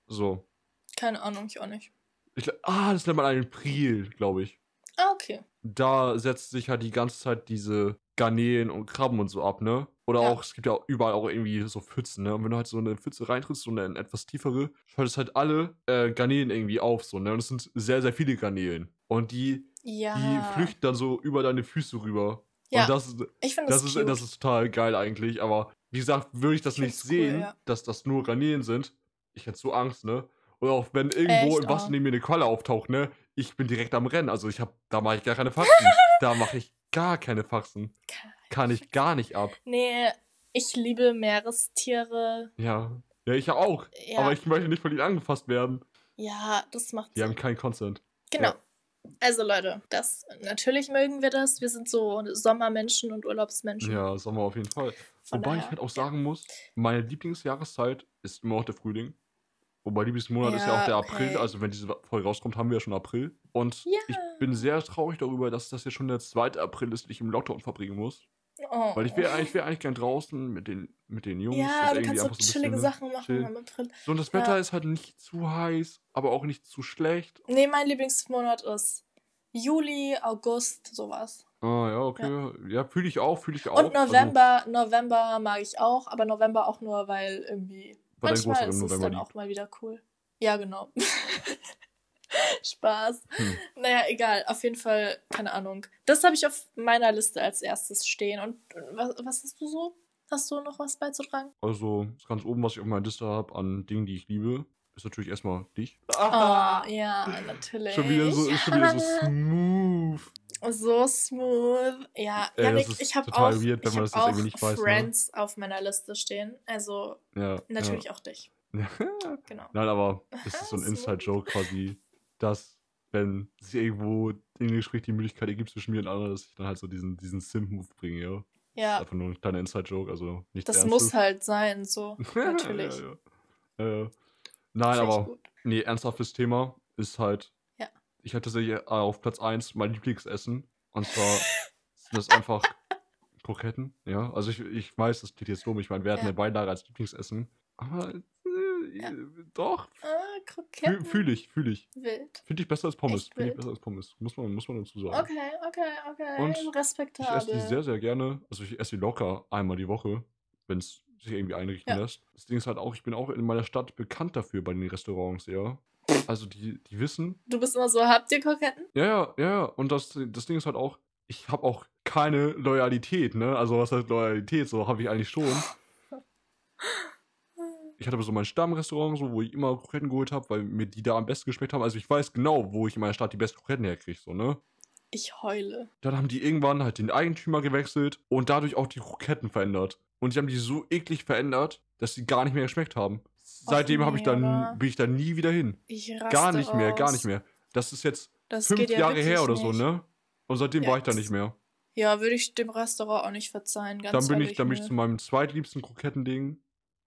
So. Keine Ahnung, ich auch nicht. Ich, ah, das nennt man einen Priel, glaube ich. Ah, okay. da setzt sich halt die ganze Zeit diese Garnelen und Krabben und so ab, ne? Oder Ja. auch, es gibt ja überall auch irgendwie so Pfützen, ne? Und wenn du halt so eine Pfütze reintrittst, so eine etwas tiefere, schaut es halt alle äh, Garnelen irgendwie auf, so, ne? Und es sind sehr, sehr viele Garnelen. Und die, Ja. die flüchten dann so über deine Füße rüber. Ja, Und das, ich finde das, das, ist, das ist total geil eigentlich, aber wie gesagt, würde ich das Ich nicht find's cool, sehen, ja. dass das nur Garnelen sind, ich hätte so Angst, ne? Oder auch wenn irgendwo Echt? im Wasser Oh. neben mir eine Qualle auftaucht, ne? Ich bin direkt am Rennen. Also ich hab, da mache ich gar keine Faxen. da mache ich gar keine Faxen. Kann ich gar nicht ab. Nee, ich liebe Meerestiere. Ja. Ja, ich ja auch. Ja, Aber ich möchte nicht von ihnen angefasst werden. ja das macht Die Sinn. haben keinen Consent. Genau. ja. Also Leute, das natürlich mögen wir das. Wir sind so Sommermenschen und Urlaubsmenschen. Ja, Sommer auf jeden Fall. Wobei ich daher, halt auch ja. sagen muss, meine Lieblingsjahreszeit ist immer noch der Frühling. Wobei Lieblingsmonat ist ja Ja, auch der okay. April. Also wenn diese Folge rauskommt, haben wir ja schon April. Und Ja. ich bin sehr traurig darüber, dass das jetzt schon der 2. April ist, den ich im Lockdown verbringen muss. Oh. Weil ich wäre eigentlich, wär eigentlich gern draußen mit den, mit den Jungs. Ja, und du kannst so chillige bisschen, ne, Sachen machen chillen. im April. So, und das Wetter Ja. ist halt nicht zu heiß, aber auch nicht zu schlecht. Nee, mein Lieblingsmonat ist Juli, August, sowas. Ah, ja, okay. Ja, fühle ich auch, fühle ich auch. Und Also, November, November mag ich auch, aber November auch nur, weil irgendwie Weil manchmal ist es November dann auch mal wieder cool. Ja, genau. Spaß. Hm. Naja, egal. Auf jeden Fall, keine Ahnung. Das habe ich auf meiner Liste als erstes stehen. Und was, was hast du so? Hast du noch was beizutragen? also, das ganz oben, was ich auf meiner Liste habe an Dingen, die ich liebe, ist natürlich erstmal dich. Ah, ja, natürlich. Schon wieder so, schon wieder so smooth. So smooth. Ja, Ey, Janik, das ist ich habe auch, weird, wenn ich man hab auch nicht weiß, ne? Friends auf meiner Liste stehen. Also Ja. natürlich auch dich. Ja. Genau. Nein, aber es ist so ein. Inside-Joke quasi, dass, wenn sich irgendwo in dem Gespräch die Möglichkeit ergibt zwischen mir und anderen, dass ich dann halt so diesen, diesen Sim-Move bringe, ja. Ja, Einfach nur ein kleiner Inside-Joke, also nichts das muss halt sein, so. Natürlich. ja, ja. Äh, nein, Finde ich aber gut. nee, ernsthaftes Thema ist halt, Ja. ich hatte tatsächlich äh, auf Platz 1 mein Lieblingsessen. Und zwar sind das einfach Kroketten, ja. Also ich, ich weiß, das klingt jetzt dumm, ich meine, wir hatten Ja. eine Beilage als Lieblingsessen. Aber äh, Ja. doch, Ah, fühle Kroketten. fühl ich, fühle ich. Wild. Finde ich besser als Pommes. Finde ich besser als Pommes. Muss man, muss man dazu sagen. Okay, okay, okay. Und Ich esse Respektabel. die sehr, sehr gerne. Also ich esse die locker einmal die Woche, wenn es sich irgendwie einrichten Ja. lässt. Das Ding ist halt auch, ich bin auch in meiner Stadt bekannt dafür bei den Restaurants, ja. Also die, die wissen. Du bist immer so, habt ihr Kroketten? Ja, ja, ja, ja. Und das, das Ding ist halt auch, ich habe auch keine Loyalität, ne? Also was heißt Loyalität? So habe ich eigentlich schon. Ich hatte aber so mein Stammrestaurant, so, wo ich immer Kroketten geholt habe, weil mir die da am besten geschmeckt haben. Also ich weiß genau, wo ich in meiner Stadt die besten Kroketten herkriege, so, ne? Ich heule. Dann haben die irgendwann halt den Eigentümer gewechselt und dadurch auch die Kroketten verändert. Und die haben die so eklig verändert, dass sie gar nicht mehr geschmeckt haben. Seitdem habe ich nee, dann, bin ich da nie wieder hin. Ich raste Gar nicht mehr, gar nicht mehr. Das ist jetzt Das fünf ja Jahre her oder nicht. so, ne? Und seitdem Ja, war ich da nicht mehr. Ja, würde ich dem Restaurant auch nicht verzeihen. Ganz Dann bin ich, dann bin ich nö. zu meinem zweitliebsten Krokettending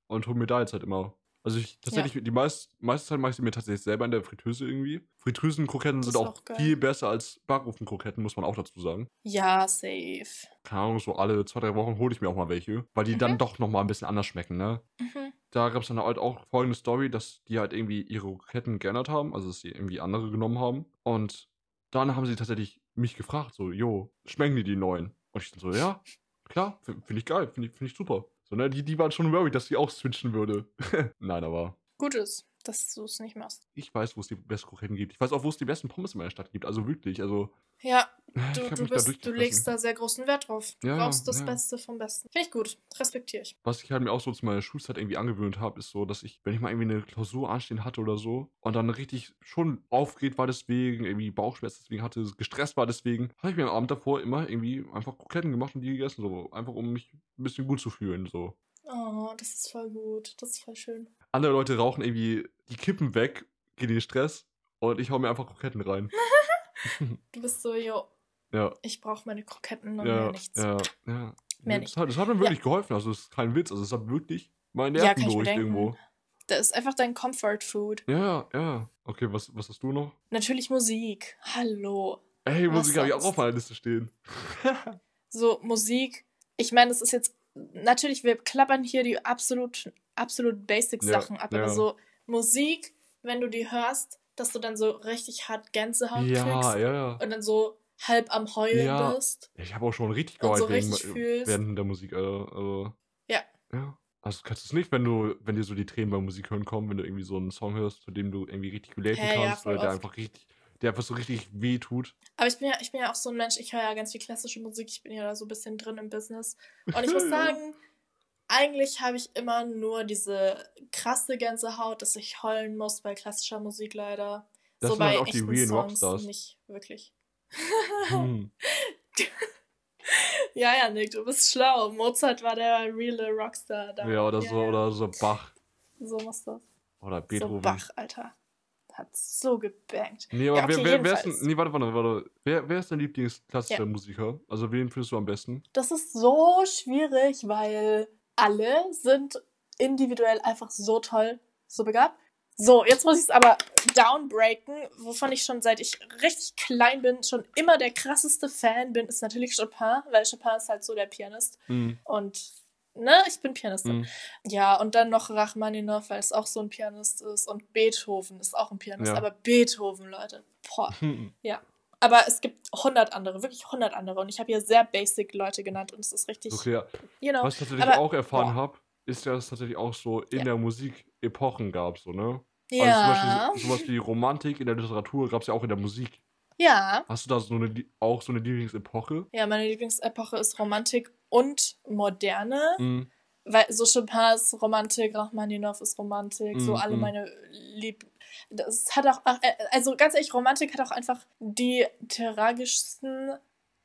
und hol mir da jetzt halt immer. Also ich tatsächlich, die meist, meiste Zeit mache ich sie mir tatsächlich selber in der Fritteuse irgendwie. Fritteusenkroketten sind auch auch viel besser als Backofenkroketten, muss man auch dazu sagen. Ja, safe. Keine Ahnung, so alle zwei, drei Wochen hole ich mir auch mal welche, weil die dann Mhm. doch nochmal ein bisschen anders schmecken, ne? Mhm. Da gab es dann halt auch folgende Story, dass die halt irgendwie ihre Kroketten geändert haben, also dass sie irgendwie andere genommen haben. Und dann haben sie tatsächlich mich gefragt, so, jo, schmecken die die neuen? Und ich dann so, ja, klar, finde ich geil, finde ich, find ich super. So, ne, die, die waren schon worried, dass sie auch switchen würde. Nein, aber Gutes, dass du es nicht machst. ich weiß, wo es die besten Kroketten gibt. Ich weiß auch, wo es die besten Pommes in meiner Stadt gibt. Also wirklich, also. Ja, ich du, du, bist, du legst da sehr großen Wert drauf. Du ja, brauchst das ja. Beste vom Besten. Finde ich gut. Respektiere ich. Was ich halt mir auch so zu meiner Schulzeit irgendwie angewöhnt habe, ist so, dass ich, wenn ich mal irgendwie eine Klausur anstehen hatte oder so und dann richtig schon aufgeregt war deswegen, irgendwie Bauchschmerzen deswegen hatte, gestresst war deswegen, habe ich mir am Abend davor immer irgendwie einfach Kroketten gemacht und die gegessen, so einfach um mich ein bisschen gut zu fühlen, so. Oh, das ist voll gut. Das ist voll schön. Andere Leute rauchen irgendwie die Kippen weg, gehen in den Stress und ich hau mir einfach Kroketten rein. Du bist so, jo, ja. ich brauche meine Kroketten und Ja, mehr nichts. ja, ja. Mehr das, hat, das hat mir wirklich geholfen, also das ist kein Witz, also es hat wirklich meine Ja, Nerven beruhigt denken. irgendwo. Das ist einfach dein Comfort Food. Ja, ja. Okay, was, was hast du noch? Natürlich Musik. Hallo. Ey, Musik habe ich auch auf meiner Liste stehen. So, Musik. Ich meine, das ist jetzt. Natürlich, wir klappern hier die absolut, absolut Basic-Sachen ab, aber ja. so Musik, wenn du die hörst, dass du dann so richtig hart Gänsehaut ja, kriegst ja, ja. und dann so halb am Heulen Ja. bist. Ich habe auch schon richtig so geheult wegen, richtig fühlst. während der Musik. Also, also, Ja. Ja. Also kannst du es nicht, wenn du, wenn dir so die Tränen beim Musik hören kommen, wenn du irgendwie so einen Song hörst, zu dem du irgendwie richtig relaten ja, kannst, voll oder der einfach richtig, der einfach so richtig weh tut. Aber ich bin ja, ich bin ja auch so ein Mensch, ich höre ja ganz viel klassische Musik, ich bin ja da so ein bisschen drin im Business. Und ich muss Ja. sagen, eigentlich habe ich immer nur diese krasse Gänsehaut, dass ich heulen muss bei klassischer Musik leider. Das so sind bei halt auch die realen Songs Rockstars. nicht wirklich. Hm. ja, ja, Nick, du bist schlau. Mozart war der reale Rockstar da. Ja, oder so, ja. oder so Bach. So muss das. Oder So Beethoven. Bach, Alter. Hat so gebankt. Nee, aber Ja, okay, wer, wer, ist denn, nee, warte, warte, warte. Wer, wer ist dein Lieblingsklassischer Ja. Musiker? Also wen findest du am besten? Das ist so schwierig, weil alle sind individuell einfach so toll, so begabt. So, jetzt muss ich es aber downbreaken, wovon ich schon seit ich richtig klein bin, schon immer der krasseste Fan bin, ist natürlich Chopin, weil Chopin ist halt so der Pianist. Hm. Und, ne, ich bin Pianistin. Hm. Ja, und dann noch Rachmaninoff, weil es auch so ein Pianist ist. Und Beethoven ist auch ein Pianist. Ja. Aber Beethoven, Leute, boah, Hm. aber es gibt 100 andere, wirklich 100 andere. Und ich habe hier sehr basic Leute genannt und es ist richtig. Okay, ja. You know, Was ich tatsächlich aber- auch erfahren habe, ist ja, dass es tatsächlich auch so in Ja. der Musik Epochen gab, so, ne? Ja. Also zum Beispiel sowas wie Romantik in der Literatur gab es ja auch in der Musik. Ja. Hast du da so eine, auch so eine Lieblingsepoche? Ja, meine Lieblingsepoche ist Romantik und Moderne. Mhm. Weil so Chopin ist Romantik, Rachmaninow ist Romantik, so Mm, alle mm. meine Lieb. Das hat auch, äh, also ganz ehrlich, Romantik hat auch einfach die tragischsten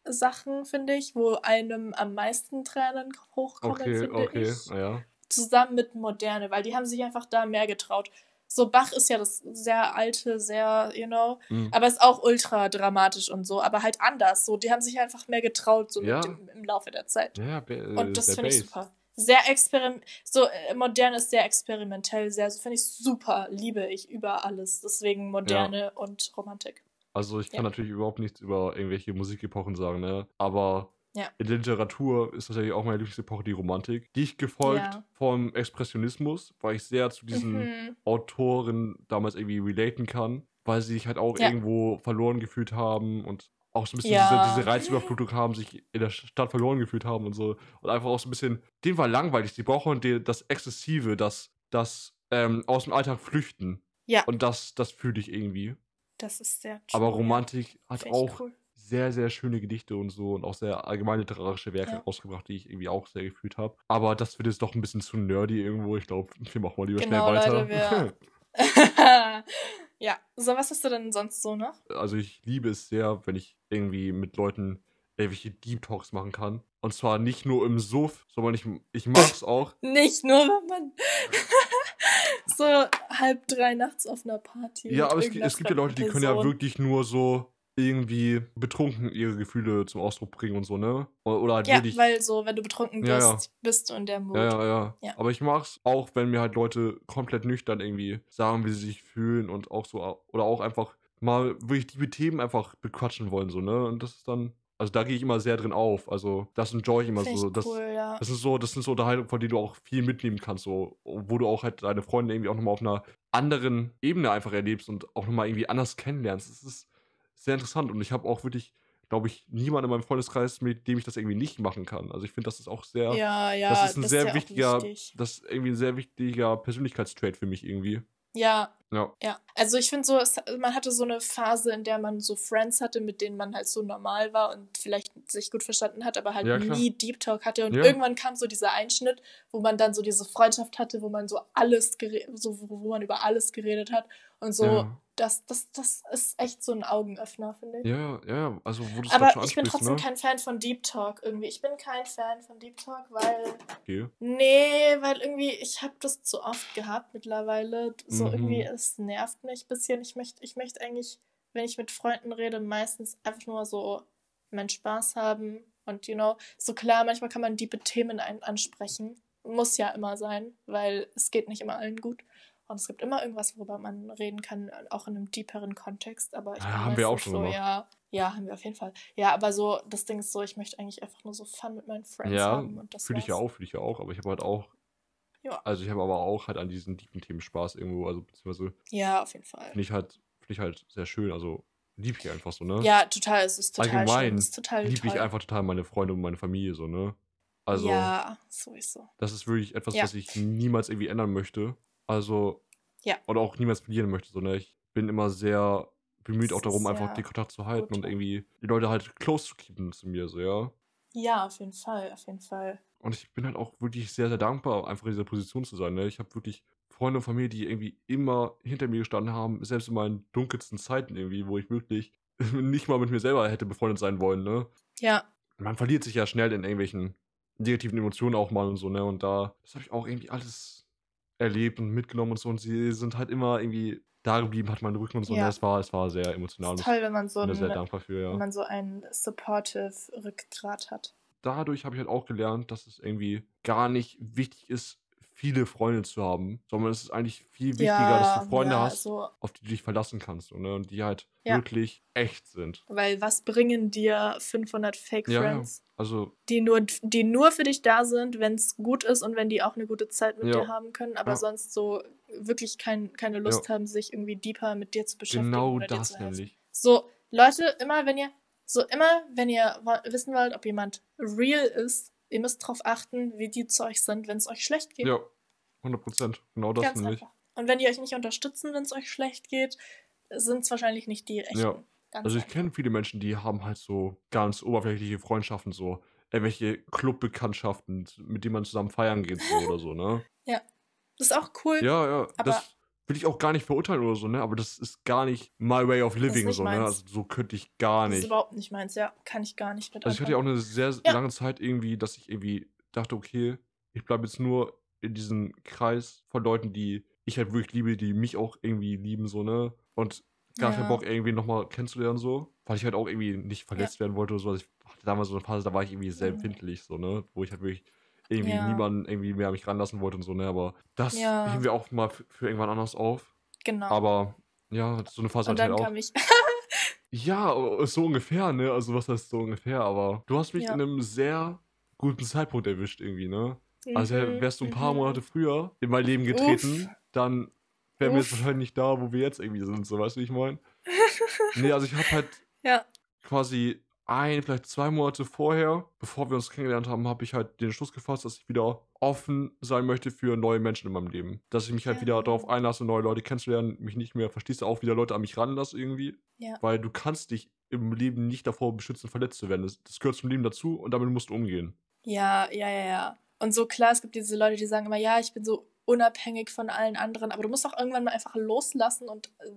Sachen, finde ich, wo einem am meisten Tränen hochkommen, Okay, finde okay, ich. ja. Zusammen mit Moderne, weil die haben sich einfach da mehr getraut. So Bach ist ja das sehr alte, sehr, you know, Mhm. aber ist auch ultra dramatisch und so, aber halt anders. So, die haben sich einfach mehr getraut, so Ja. dem, im Laufe der Zeit. Ja, ja, äh, Und das finde ich super. Sehr experiment, so äh, modern ist sehr experimentell, sehr, so finde ich super, liebe ich über alles. Deswegen moderne und Romantik. Also ich kann Ja. natürlich überhaupt nichts über irgendwelche Musikepochen sagen, ne? Aber Ja. in der Literatur ist tatsächlich auch meine Lieblingsepoche die Romantik. Dicht gefolgt Ja. vom Expressionismus, weil ich sehr zu diesen Mhm. Autoren damals irgendwie relaten kann, weil sie sich halt auch Ja. irgendwo verloren gefühlt haben und auch so ein bisschen Ja. diese, diese Reizüberflutung haben, sich in der Stadt verloren gefühlt haben und so. Und einfach auch so ein bisschen, denen war langweilig, die brauchen das Exzessive, das, das ähm, aus dem Alltag flüchten. Ja. Und das, das fühle ich irgendwie. Das ist sehr Aber true, Romantik hat Find auch cool. Sehr, sehr schöne Gedichte und so und auch sehr allgemein literarische Werke Ja. rausgebracht, die ich irgendwie auch sehr gefühlt habe. Aber das wird jetzt doch ein bisschen zu nerdy irgendwo. Ich glaube, wir machen mal lieber Genau, schnell weiter. Leute, wir- ja, so was hast du denn sonst so noch? also ich liebe es sehr, wenn ich irgendwie mit Leuten irgendwelche Deep Talks machen kann. Und zwar nicht nur im Suff, sondern ich, ich mag es auch. Nicht nur, wenn man so halb drei nachts auf einer Party. ja, aber es, es gibt ja Leute, die fremden können ja Person- wirklich nur so irgendwie betrunken ihre Gefühle zum Ausdruck bringen und so, ne? Oder, halt Ja, wirklich. weil so, wenn du betrunken bist, Ja, ja. bist du in der Mut. Ja, ja, ja, Ja. Aber ich mag's auch, wenn mir halt Leute komplett nüchtern irgendwie sagen, wie sie sich fühlen und auch so, oder auch einfach mal wirklich die Themen einfach bequatschen wollen, so, ne? Und das ist dann, also da gehe ich immer sehr drin auf. Also das enjoy ich immer Finde so. ich Das, cool, ja. das ist so, das sind so Unterhaltungen, von denen du auch viel mitnehmen kannst, so, wo du auch halt deine Freunde irgendwie auch nochmal auf einer anderen Ebene einfach erlebst und auch nochmal irgendwie anders kennenlernst. Das ist sehr interessant und ich habe auch wirklich, glaube ich, niemanden in meinem Freundeskreis, mit dem ich das irgendwie nicht machen kann. Also ich finde, das ist auch sehr, Ja, ja, das ist ein sehr ja auch wichtiger, wichtig. das ist irgendwie ein sehr wichtiger Persönlichkeitstrait für mich irgendwie. Ja, Ja. ja. Also ich finde so, es, man hatte so eine Phase, in der man so Friends hatte, mit denen man halt so normal war und vielleicht sich gut verstanden hat, aber halt Ja, nie Deep Talk hatte. Und Ja. irgendwann kam so dieser Einschnitt, wo man dann so diese Freundschaft hatte, wo man so alles, so, wo man über alles geredet hat. Und so, Ja. Das, das, das ist echt so ein Augenöffner, finde ich. Ja, ja, also wo du es Aber ich bin trotzdem ne? kein Fan von Deep Talk irgendwie. Ich bin kein Fan von Deep Talk, weil Okay. Nee, weil irgendwie, ich habe das zu oft gehabt mittlerweile. So Mhm. irgendwie, es nervt mich ein bisschen. Ich möchte ich möchte eigentlich, wenn ich mit Freunden rede, meistens einfach nur so meinen Spaß haben. Und, you know, so klar, manchmal kann man diepe Themen ansprechen. Muss ja immer sein, weil es geht nicht immer allen gut. Und es gibt immer irgendwas, worüber man reden kann, auch in einem deeperen Kontext. Aber ich Ja, haben wir auch schon so, gemacht. ja, ja, haben wir auf jeden Fall. Ja, aber so, das Ding ist so, ich möchte eigentlich einfach nur so Fun mit meinen Friends Ja, haben. Das fühle ich ja auch, fühle ich ja auch, aber ich habe halt auch, Ja. also ich habe aber auch halt an diesen tiefen Themen Spaß irgendwo, also beziehungsweise Ja, auf jeden Fall. finde ich halt, finde ich halt sehr schön, also liebe ich einfach so, ne? Ja, total. Es ist total schön. Allgemein Es ist total liebe ich einfach total meine Freunde und meine Familie so, ne? Also, Ja, sowieso. das ist wirklich etwas, Ja. was ich niemals irgendwie ändern möchte. Also, Ja. oder auch niemals verlieren möchte, so, ne? Ich bin immer sehr bemüht auch darum, einfach den Kontakt zu halten gut. und irgendwie die Leute halt close zu keepen zu mir, so, ja. Ja, auf jeden Fall, auf jeden Fall. Und ich bin halt auch wirklich sehr, sehr dankbar, einfach in dieser Position zu sein. Ne? Ich habe wirklich Freunde und Familie, die irgendwie immer hinter mir gestanden haben, selbst in meinen dunkelsten Zeiten irgendwie, wo ich wirklich nicht mal mit mir selber hätte befreundet sein wollen. Ne? Ja, Man verliert sich ja schnell in irgendwelchen negativen Emotionen auch mal und so. Ne? Und da, das habe ich auch irgendwie alles erlebt und mitgenommen und so. Und sie sind halt immer irgendwie da geblieben, hat meinen Rücken und so. Ja. Ne? Es, war, es war sehr emotional. ist und toll, wenn man so da sehr dankbar für, ja. wenn man so ein supportive Rückgrat hat. dadurch habe ich halt auch gelernt, dass es irgendwie gar nicht wichtig ist, viele Freunde zu haben, sondern es ist eigentlich viel wichtiger, dass du Freunde ja, hast, So, auf die du dich verlassen kannst so, ne? und die halt Ja. wirklich echt sind. weil was bringen dir 500 Fake Ja, ja. Friends, Also, die nur, die nur für dich da sind, wenn es gut ist und wenn die auch eine gute Zeit mit Ja. dir haben können, aber Ja. sonst so wirklich kein, keine Lust haben, sich irgendwie deeper mit dir zu beschäftigen genau oder dir das nämlich. So, Leute, immer wenn ihr, so immer, wenn ihr wissen wollt, ob jemand real ist, ihr müsst darauf achten, wie die zu euch sind, wenn es euch schlecht geht. Ja, 100 Prozent. Genau das Ganz nämlich. einfach. Und wenn die euch nicht unterstützen, wenn es euch schlecht geht, sind es wahrscheinlich nicht die echten. Ja. Also ich kenne viele Menschen, die haben halt so ganz oberflächliche Freundschaften, so irgendwelche Clubbekanntschaften, mit denen man zusammen feiern geht so oder so, ne? Das ist auch cool. Ja, ja, Aber- das will ich auch gar nicht verurteilen oder so, ne? Aber das ist gar nicht my way of living nicht so, ne? meins. Also so könnte ich gar Das ist nicht. überhaupt nicht meins, ja. Kann ich gar nicht mit Also ich hatte ja auch eine sehr Ja. lange Zeit irgendwie, dass ich irgendwie dachte, okay, ich bleibe jetzt nur in diesem Kreis von Leuten, die ich halt wirklich liebe, die mich auch irgendwie lieben, so, ne? Und gar keinen Ja. Bock, irgendwie nochmal kennenzulernen, so. Weil ich halt auch irgendwie nicht verletzt werden wollte oder so. Also ich hatte damals so eine Phase, da war ich irgendwie sehr Mhm. empfindlich, so, ne? Wo ich halt wirklich irgendwie Ja. niemanden irgendwie mehr mich ranlassen wollte und so, ne? Aber das Ja. heben wir auch mal für, irgendwann anders auf. Genau. Aber ja, so eine Phase Und hatte ich dann halt auch. kam ich. Ja, äh, so ungefähr, ne? Also was heißt so ungefähr, aber du hast mich Ja. in einem sehr guten Zeitpunkt erwischt irgendwie, ne? Also Mhm, wärst du ein paar mhm. Monate früher in mein Leben getreten, dann wären wir jetzt Uff. wahrscheinlich nicht da, wo wir jetzt irgendwie sind, so weißt du, wie ich meine? Nee, also ich habe halt Ja. quasi ein, vielleicht zwei Monate vorher, bevor wir uns kennengelernt haben, habe ich halt den Schluss gefasst, dass ich wieder offen sein möchte für neue Menschen in meinem Leben. Dass ich mich halt Ja. wieder darauf einlasse, neue Leute kennenzulernen, mich nicht mehr, verstehst du, auch wieder Leute an mich ranlasse irgendwie. Ja. Weil du kannst dich im Leben nicht davor beschützen, verletzt zu werden. Das, das gehört zum Leben dazu und damit musst du umgehen. Ja, ja, ja, ja. Und so klar, es gibt diese Leute, die sagen immer, ja, ich bin so unabhängig von allen anderen, aber du musst auch irgendwann mal einfach loslassen und äh,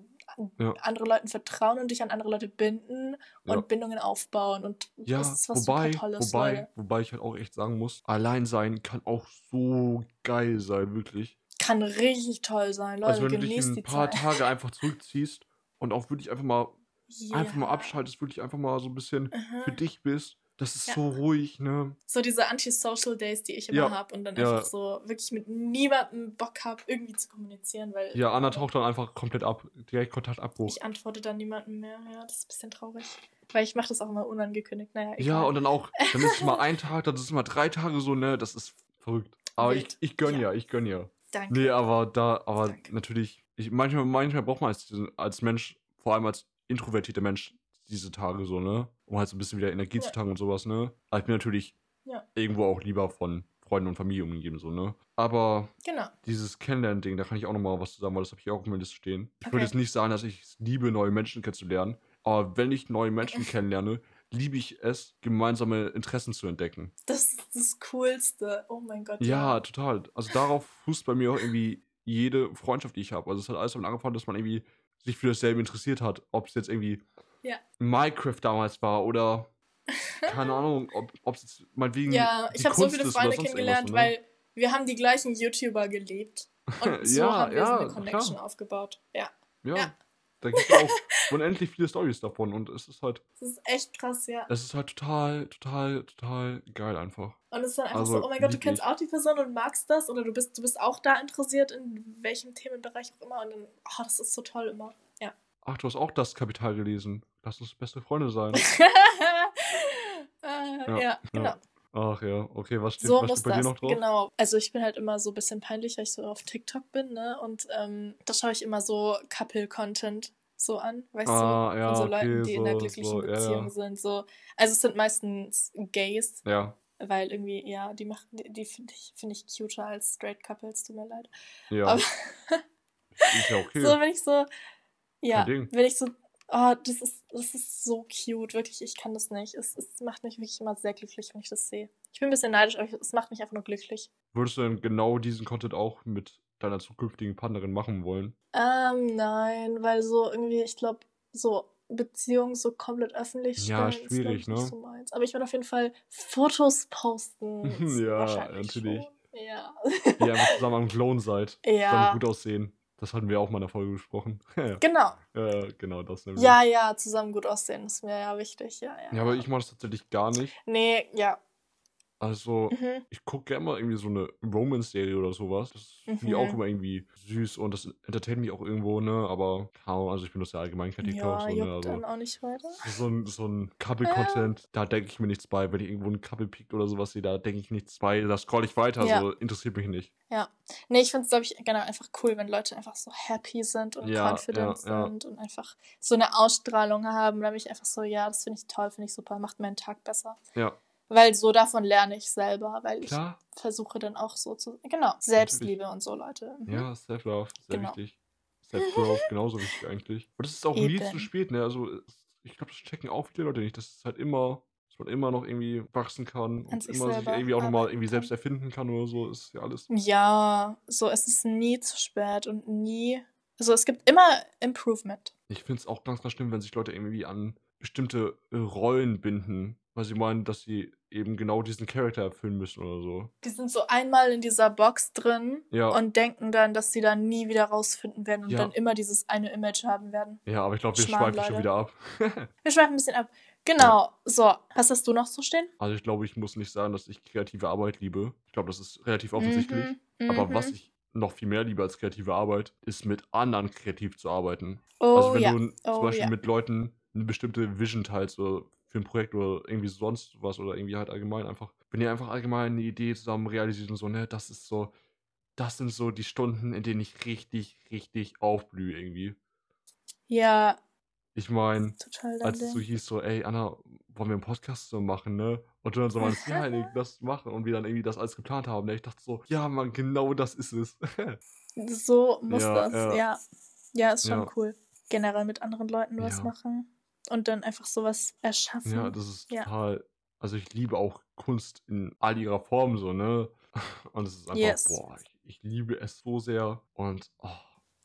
Ja. anderen Leuten vertrauen und dich an andere Leute binden und Ja. Bindungen aufbauen und Ja, das ist was wobei, super Tolles, wobei, Leute. wobei ich halt auch echt sagen muss, allein sein kann auch so geil sein, wirklich. Kann richtig toll sein, Leute, also wenn du dich ein paar Zeit. Tage einfach zurückziehst und auch wirklich einfach mal, einfach mal Ja. abschaltest, wirklich einfach mal so ein bisschen für Aha. dich bist. Das ist Ja. so ruhig, ne? So diese Anti-Social Days, die ich immer Ja, habe und dann ja. einfach so wirklich mit niemandem Bock habe, irgendwie zu kommunizieren, weil Ja, Anna taucht dann einfach komplett ab, direkt Kontaktabbruch. ich antworte dann niemandem mehr. Ja, das ist ein bisschen traurig. Weil ich mache das auch immer unangekündigt. Naja, egal. Ja, und dann auch, dann ist es mal ein Tag, dann ist es mal drei Tage so, ne? Das ist verrückt. Aber ich, Wild. ich gönn Ja. ja, ich gönn ja. Danke. Nee, aber da, aber Danke. natürlich, ich, manchmal, manchmal braucht man als, als Mensch, vor allem als introvertierter Mensch, diese Tage so, ne? Um halt so ein bisschen wieder Energie Ja. zu tanken und sowas, ne? Aber ich bin natürlich Ja. irgendwo auch lieber von Freunden und Familie umgeben, so, ne? Aber Genau. dieses Kennenlernen-Ding, da kann ich auch nochmal was zu sagen, weil das habe ich auch auf meiner Liste stehen. Ich würde Okay. jetzt nicht sagen, dass ich es liebe, neue Menschen kennenzulernen, aber wenn ich neue Menschen kennenlerne, liebe ich es, gemeinsame Interessen zu entdecken. Das ist das Coolste. Oh mein Gott. Ja, total. Also darauf fußt bei mir auch irgendwie jede Freundschaft, die ich habe. Also es hat alles damit angefangen, dass man irgendwie sich für dasselbe interessiert hat. Ob es jetzt irgendwie Ja. Minecraft damals war oder keine Ahnung, ob es jetzt meinetwegen Ja, ich habe so viele Freunde kennengelernt, ne? weil wir haben die gleichen YouTuber gelebt. Und so Ja, haben wir so ja, eine Connection klar. aufgebaut. Ja, Ja, ja. da gibt es auch unendlich viele Stories davon und es ist halt, das ist echt krass, ja. es ist halt total, total, total geil einfach. Und es ist dann einfach Also, so, oh mein Gott, du kennst auch die Person und magst das oder du bist, du bist auch da interessiert in welchem Themenbereich auch immer und dann, oh, das ist so toll immer. Ja. Ach, du hast auch das Kapital gelesen. Lass uns beste Freunde sein. äh, ja, genau. Ach ja, okay, was steht, So was steht bei das. dir noch drauf? Genau. Also ich bin halt immer so ein bisschen peinlich, weil ich so auf TikTok bin, ne? Und ähm, da schaue ich immer so Couple-Content so an, weißt Ah, du? ja, Von so okay, Leuten, die in einer so- glücklichen so, ja, Beziehung ja. sind. So. Also es sind meistens Gays, Ja, weil irgendwie, ja, die machen, die, die finde ich, find ich cuter als Straight Couples, tut mir leid. ja. Aber ist ja okay. so, wenn ich so, ja, wenn ich so, oh, das ist, das ist so cute, wirklich, ich kann das nicht. Es, es macht mich wirklich immer sehr glücklich, wenn ich das sehe. Ich bin ein bisschen neidisch, aber es macht mich einfach nur glücklich. Würdest du denn genau diesen Content auch mit deiner zukünftigen Partnerin machen wollen? Ähm, nein, weil so irgendwie, ich glaube, so Beziehungen so komplett öffentlich Ja, stellen, ist, glaub schwierig, ne? nicht so meins. Aber ich werde auf jeden Fall Fotos posten. Ja, natürlich. Schon. Ja. Wie ihr einfach zusammen am Clone seid. Ja. gut aussehen. Das hatten wir auch mal in der Folge besprochen. Genau. äh, genau das nämlich. Ja, ja, zusammen gut aussehen ist mir ja wichtig. Ja, ja. Ja, aber ich mache das tatsächlich gar nicht. Nee, ja. Also, Mhm. ich gucke gerne mal irgendwie so eine Romance-Serie oder sowas. Das finde ich auch Mhm. immer irgendwie süß und das entertaint mich auch irgendwo, ne? Aber also ich benutze ja allgemein kein TikTok, Ja, so, ne? Also dann auch nicht weiter. so ein, so ein Ja. Couple-Content, da denke ich mir nichts bei. Wenn ich irgendwo ein Couple piekt oder sowas sehe, da denke ich nichts bei. Da scroll ich weiter, Ja. so interessiert mich nicht. Ja. Nee, ich finde es, glaube ich, genau einfach cool, wenn Leute einfach so happy sind und Ja, confident ja, ja. sind und einfach so eine Ausstrahlung haben. Da bin ich einfach so, ja, das finde ich toll, finde ich super, macht meinen Tag besser. Ja, Weil so davon lerne ich selber, weil ich klar. versuche dann auch so zu. Genau, Selbstliebe und so, Leute. Mhm. Ja, Self-Love, sehr Genau. wichtig. Self-Growth, genauso wichtig eigentlich. Und das ist auch nie zu Eben. spät, ne? Also, es- ich glaube, das checken auch viele Leute nicht. Das ist halt immer, dass man immer noch irgendwie wachsen kann An und sich immer sich irgendwie auch nochmal irgendwie selbst erfinden kann oder so. Ist ja alles. Ja, so es ist nie zu spät und nie. Also es gibt immer Improvement. Ich finde es auch ganz, ganz schlimm, wenn sich Leute irgendwie an bestimmte äh, Rollen binden, weil sie meinen, dass sie eben genau diesen Charakter erfüllen müssen oder so. Die sind so einmal in dieser Box drin Ja. und denken dann, dass sie dann nie wieder rausfinden werden und Ja. dann immer dieses eine Image haben werden. Ja, aber ich glaube, wir Schmarrn, schweifen schon Leute. wieder ab. Wir schweifen ein bisschen ab. Genau. So, was hast du noch so stehen? also ich glaube, ich muss nicht sagen, dass ich kreative Arbeit liebe. Ich glaube, das ist relativ offensichtlich. Mhm, Aber mhm. was ich noch viel mehr liebe als kreative Arbeit, ist mit anderen kreativ zu arbeiten. Oh also wenn ja. du zum Oh Beispiel ja. mit Leuten eine bestimmte Vision teilst oder für ein Projekt oder irgendwie sonst was oder irgendwie halt allgemein einfach, wenn ihr einfach allgemein eine Idee zusammen realisiert und so, ne, das ist so, das sind so die Stunden, in denen ich richtig, richtig aufblühe irgendwie. Ja, Ich meine, als es so hieß, so, ey, Anna, wollen wir einen Podcast so machen, ne? Und du dann so meinst, ja, ey, das machen und wir dann irgendwie das alles geplant haben. Ne? Ich dachte so, ja, Mann, genau das ist es. So muss Ja, das, ja. ja. Ja, ist schon Ja. cool. Generell mit anderen Leuten was Ja. Und dann einfach sowas erschaffen. Ja, das ist Ja. total. Also ich liebe auch Kunst in all ihrer Form so, ne? Und es ist einfach, Yes. boah, ich, ich liebe es so sehr. Und oh,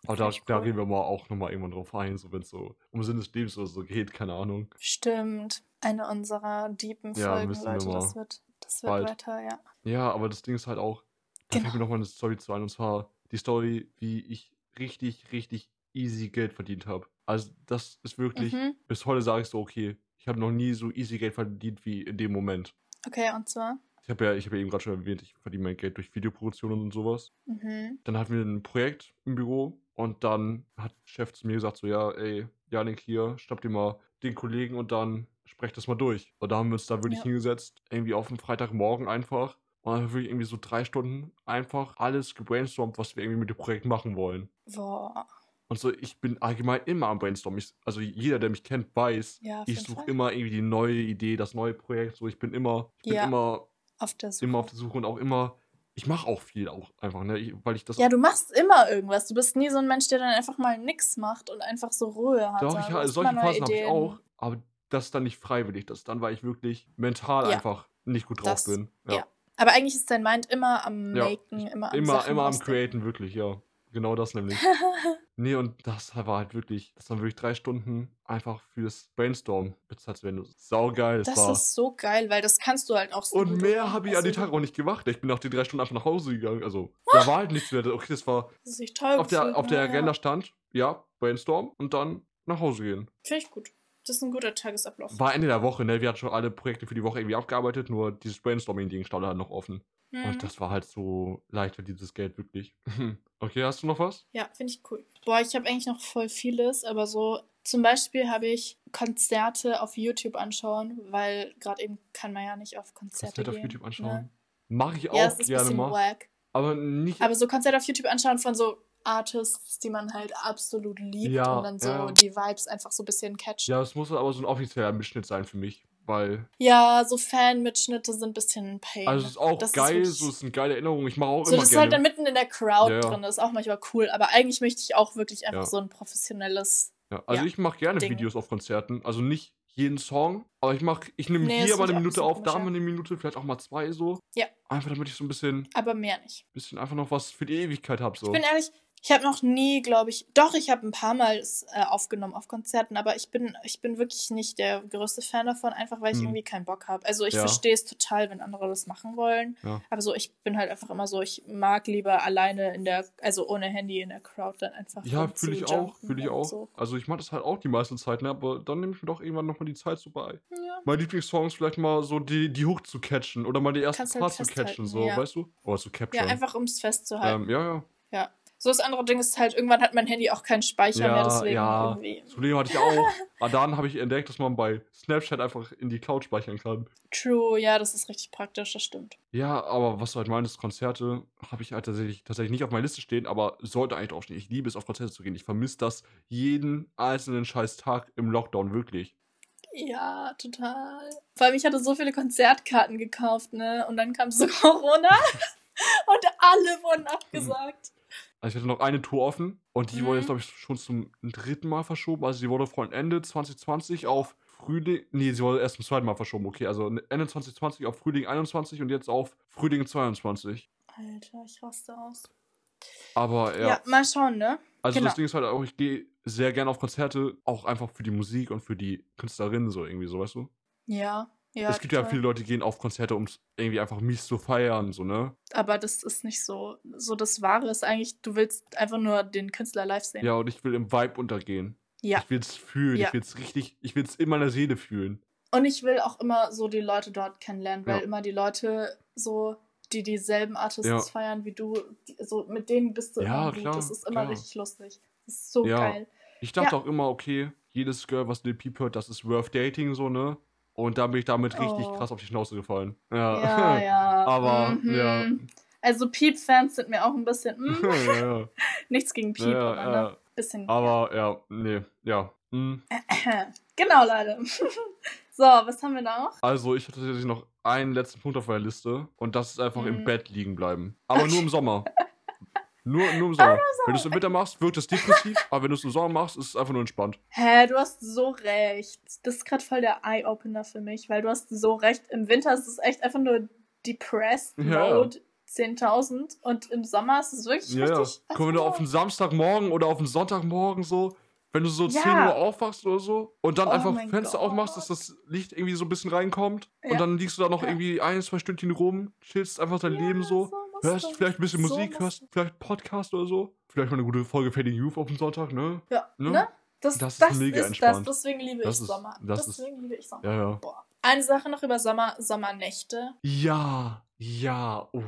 aber da, ich da cool. gehen wir mal auch nochmal irgendwann drauf ein, so wenn es so um Sinn des Lebens oder so geht, keine Ahnung. Stimmt. Eine unserer deepen Ja, Folgen, müssen wir Leute. Das wird, das wird bald. weiter, ja. Ja, aber das Ding ist halt auch, da fällt mir Genau. nochmal eine Story zu ein, und zwar die Story, wie ich richtig, richtig easy Geld verdient habe. Also das ist wirklich, Mhm. bis heute sage ich so, okay, ich habe noch nie so easy Geld verdient wie in dem Moment. Okay, und zwar? Ich habe ja, ich habe ja eben gerade schon erwähnt, ich verdiene mein Geld durch Videoproduktionen und sowas. Mhm. Dann hatten wir ein Projekt im Büro und dann hat der Chef zu mir gesagt, so, ja, ey, Janik hier, schnapp dir mal den Kollegen und dann sprecht das mal durch. Und da haben wir uns da wirklich Ja. hingesetzt, irgendwie auf einen Freitagmorgen einfach. Und dann haben wir wirklich irgendwie so drei Stunden einfach alles gebrainstormt, was wir irgendwie mit dem Projekt machen wollen. Boah. Und so, ich bin allgemein immer am Brainstormen. Ich, also jeder, der mich kennt, weiß, Ja, ich suche immer irgendwie die neue Idee, das neue Projekt. So, ich bin immer, ich bin Ja. immer, Auf der Suche. immer auf der Suche und auch immer, ich mache auch viel auch einfach, ne? Ich, weil ich das Ja, du machst immer irgendwas. Du bist nie so ein Mensch, der dann einfach mal nix macht und einfach so Ruhe hat. Doch, ich, hast solche Phasen habe ich auch, aber das ist dann nicht freiwillig. Das ist dann, weil ich wirklich mental Ja. einfach nicht gut drauf Das- bin. ja. Aber eigentlich ist dein Mind immer am Ja, Maken, immer am Immer, Sachen immer am. Createn, wirklich, ja. Genau das nämlich. nee, und das war halt wirklich, das waren wirklich drei Stunden einfach fürs Brainstorm bezahlt zu werden. Saugeil, das, Das war. ist so geil, weil das kannst du halt auch so Und mehr habe ich an Also, den Tag auch nicht gemacht. Ich bin nach den drei Stunden einfach nach Hause gegangen. Also, da war halt nichts mehr. Okay, das war Das ist sich toll auf der, auf der? Agenda stand, ja, Brainstorm und dann nach Hause gehen. Finde ich gut. Das ist ein guter Tagesablauf. War Ende der Woche, ne? Wir hatten schon alle Projekte für die Woche irgendwie abgearbeitet, nur dieses Brainstorming-Ding stand halt noch offen. Mhm. Und das war halt so leicht für dieses Geld, wirklich. okay, hast du noch was? Ja, finde ich cool. Boah, ich habe eigentlich noch voll vieles, aber so zum Beispiel habe ich Konzerte auf YouTube anschauen, weil gerade eben kann man ja nicht auf Konzerte Konzert auf. YouTube anschauen. Ne? Mache ich auch Ja, ist gerne mal. wack. Aber nicht. Aber so Konzerte auf YouTube anschauen von so Artists, die man halt absolut liebt Ja, und dann so ja. die Vibes einfach so ein bisschen catchen. ja, es muss aber so ein offizieller Mitschnitt sein für mich. Weil. Ja, so Fan-Mitschnitte sind ein bisschen Pain. Also, es ist auch Das geil, wirklich- so es sind geile Erinnerungen. Ich mache auch so, immer das ist gerne. halt dann mitten in der Crowd Ja, ja. drin, das ist auch manchmal cool, aber eigentlich möchte ich auch wirklich einfach Ja. so ein professionelles. ja, also, ich mache gerne Ding. Videos auf Konzerten. Also, nicht jeden Song, aber ich mache, ich nehme Nee, das hier mal eine Minute auf, da mal eine Minute, vielleicht auch mal zwei so. Ja. Einfach damit ich so ein bisschen, Aber mehr nicht. bisschen einfach noch was für die Ewigkeit habe. So. Ich bin ehrlich, Ich habe noch nie, glaube ich, doch, ich habe ein paar Mal es äh, aufgenommen auf Konzerten, aber ich bin, ich bin wirklich nicht der größte Fan davon, einfach weil ich Hm. irgendwie keinen Bock habe. Also ich Ja. verstehe es total, wenn andere das machen wollen, Ja. aber so, ich bin halt einfach immer so, ich mag lieber alleine in der, also ohne Handy in der Crowd dann einfach Ja, fühle ich auch, fühle ich auch. So. Also ich mache das halt auch die meiste Zeit, ne? aber dann nehme ich mir doch irgendwann nochmal die Zeit so bei. Ja. Meine Lieblingssongs vielleicht mal so die, die Hook zu catchen oder mal die ersten Kannst halt Parts zu catchen, so, ja. weißt du? Oder zu ja, capturen. einfach um es festzuhalten. ähm, ja, ja. Ja. So das andere Ding ist halt, irgendwann hat mein Handy auch keinen Speicher mehr, Ja, deswegen ja. irgendwie. Das Problem hatte ich auch. Aber dann habe ich entdeckt, dass man bei Snapchat einfach in die Cloud speichern kann. True, ja, das ist richtig praktisch, das stimmt. Ja, aber was du halt meinst, Konzerte habe ich halt tatsächlich, tatsächlich nicht auf meiner Liste stehen, aber sollte eigentlich draufstehen. Ich liebe es, auf Konzerte zu gehen. Ich vermisse das jeden einzelnen scheiß Tag im Lockdown, wirklich. Ja, total. Vor allem, ich hatte so viele Konzertkarten gekauft, ne? Und dann kam so Corona und alle wurden abgesagt. Also ich hatte noch eine Tour offen und die wurde Mhm. jetzt, glaube ich, schon zum dritten Mal verschoben. Also sie wurde von Ende 2020 auf Frühling, nee, sie wurde erst zum zweiten Mal verschoben, okay. Also Ende 2020 auf Frühling 21 und jetzt auf Frühling 22. Alter, ich raste aus. Aber Ja, ja, mal schauen, ne? also genau. das Ding ist halt auch, ich gehe sehr gerne auf Konzerte, auch einfach für die Musik und für die Künstlerinnen so irgendwie, so weißt du? Ja, ja. es gibt ja total. viele Leute, die gehen auf Konzerte, um es irgendwie einfach mies zu feiern, so, ne? Aber das ist nicht so. So das Wahre ist eigentlich, du willst einfach nur den Künstler live sehen. Ja, und ich will im Vibe untergehen. Ja. Ich will es fühlen, Ja. ich will es richtig, ich will es in meiner Seele fühlen. Und ich will auch immer so die Leute dort kennenlernen, weil Ja. immer die Leute so, die dieselben Artists Ja. feiern wie du, die, so mit denen bist du Ja, immer gut. klar, das ist immer klar. richtig lustig. Das ist so Ja. geil. Ich dachte Ja. auch immer, okay, jedes Girl, was Lil Peep hört, das ist worth dating, so, ne? Und da bin ich damit richtig Oh. krass auf die Schnauze gefallen. Ja, Ja, ja. Aber, mhm. ja. Also Peep-Fans sind mir auch ein bisschen, mm, ja, ja. nichts gegen Peep, Ja, aber ja. ne, bisschen. Aber ja, nee, ja. Hm. genau, Leute. so, was haben wir noch? Also, ich hatte tatsächlich noch einen letzten Punkt auf meiner Liste und das ist einfach im Mhm. Bett liegen bleiben. Aber nur im Sommer. Nur, nur im Sommer. Wenn du es im Winter machst, wirkt es depressiv, aber wenn du es im Sommer machst, ist es einfach nur entspannt. Hä, du hast so recht. Das ist gerade voll der Eye-Opener für mich, weil du hast so recht. Im Winter ist es echt einfach nur depressed Ja. Mode 10.000 und im Sommer ist es wirklich Ja, ja. richtig. Komm, wenn du auf einen Samstagmorgen oder auf einen Sonntagmorgen so, wenn du so Ja. 10 Uhr aufwachst oder so und dann Oh einfach Fenster Gott. aufmachst, dass das Licht irgendwie so ein bisschen reinkommt Ja. und dann liegst du da noch Ja. irgendwie ein, zwei Stündchen rum, chillst einfach dein Ja, Leben so, muss hörst das. vielleicht ein bisschen So Musik, hörst vielleicht Podcast oder so, vielleicht mal eine gute Folge Fading Youth auf dem Sonntag, ne? Ja, Ne? ne? Das, Das das, ist mega ist entspannt. das. Deswegen liebe Das ich ist- Sommer. das ist- Deswegen liebe ich Sommer. Ja, ja. Boah. Eine Sache noch über Sommer, Sommernächte. Ja, ja, oh,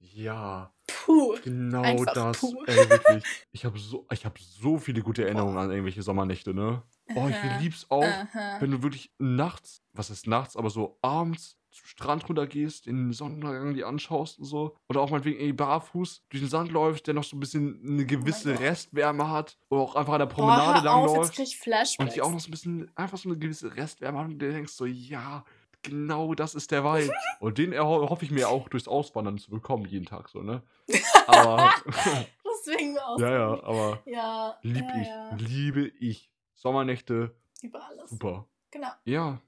ja. Puh. Genau Einfach das. puh. Ey, wirklich. Ich habe so, ich hab so viele gute Erinnerungen an irgendwelche Sommernächte, ne? Oh, ich lieb's auch, Aha. wenn du wirklich nachts, was ist nachts, aber so abends zum Strand runter gehst, den Sonnenuntergang dir anschaust und so. Oder auch meinetwegen ey, barfuß durch den Sand läufst, der noch so ein bisschen eine gewisse Oh. Restwärme hat. Oder auch einfach an der Boah, Promenade hör lang auf, jetzt läufst. krieg ich Flashbacks. Und die auch noch so ein bisschen, einfach so eine gewisse Restwärme hat und du denkst so, ja, genau das ist der Vibe. und den hoffe ich mir auch durchs Auswandern zu bekommen, jeden Tag so, ne? Aber, Deswegen auch. ja, ja, aber Ja, lieb ja, ich, ja. liebe ich. Sommernächte, Über alles. super. Genau. Ja,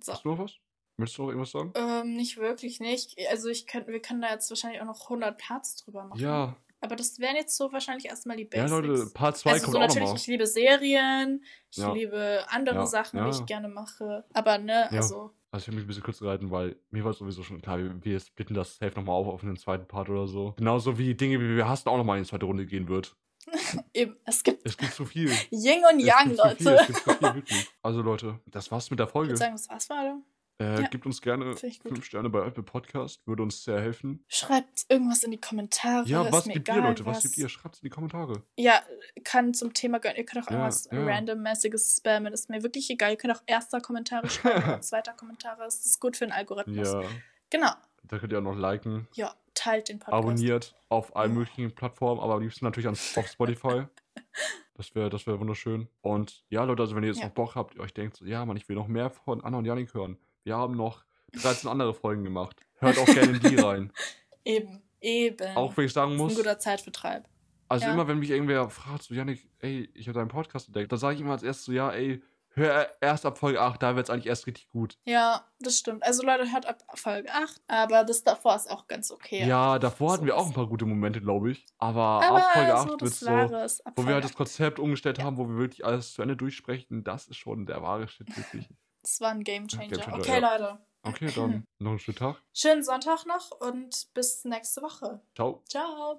So. hast du noch was? Möchtest du noch irgendwas sagen? Ähm, nicht wirklich nicht. Also ich könnte, wir können da jetzt wahrscheinlich auch noch 100 Parts drüber machen. Ja, Aber das wären jetzt so wahrscheinlich erstmal die ja, Basics. Leute, Part 2 also kommt so auch natürlich, nochmal. ich liebe Serien, ich Ja. liebe andere Ja, Sachen, ja. die ich gerne mache. Aber ne, Ja. also Also ich habe mich ein bisschen kurz gehalten, weil mir war sowieso schon klar, wir, splitten das safe nochmal auf auf einen zweiten Part oder so. Genauso wie Dinge, wie wir hassen, auch nochmal in die zweite Runde gehen wird. eben, es gibt Es gibt zu viel. Yin und Yang, Leute. es gibt zu viel. Also Leute, das war's mit der Ich Folge. würde sagen, das war's für alle. Äh, Ja. Gebt uns gerne. 5 Sterne bei Apple Podcast, würde uns sehr helfen. Schreibt irgendwas in die Kommentare. Ja, was gibt egal, ihr, Leute? Was gibt ihr? Schreibt in die Kommentare. Ja, kann zum Thema gönnen. Ihr könnt auch Ja, irgendwas ja. randommäßiges spammen. Ist mir wirklich egal. Ihr könnt auch erster Kommentare schreiben zweiter Kommentare. Es ist gut für den Algorithmus. Ja, Genau. da könnt ihr auch noch liken. Ja, teilt den Podcast. Abonniert auf allen möglichen Plattformen, aber am liebsten natürlich auf Spotify. Das wäre das wär wunderschön. Und ja, Leute, also wenn ihr jetzt noch Bock habt, ihr euch denkt, so, ja, Mann, ich will noch mehr von Anna und Janik hören. Wir haben noch 13 andere Folgen gemacht. Hört auch gerne in die rein. Eben, eben. Auch wenn ich sagen ist ein muss, guter Zeitvertreib. also ja. immer wenn mich irgendwer fragt, so, Janik, ey, ich habe deinen Podcast entdeckt, dann sage ich immer als erstes so, ja, ey, hör erst ab Folge 8, da wird es eigentlich erst richtig gut. Ja, das stimmt. Also Leute, hört ab Folge 8, aber das davor ist auch ganz okay. Ja, davor hatten wir auch ein paar gute Momente, glaube ich. Aber, aber ab Folge 8 wird es so, wo wir halt das Konzept umgestellt ja. haben, wo wir wirklich alles zu Ende durchsprechen, das ist schon der wahre Shit, wirklich. Das war ein Gamechanger. Game Changer okay, ja. Leute. Okay, dann noch einen schönen Tag. Schönen Sonntag noch und bis nächste Woche. Ciao. Ciao.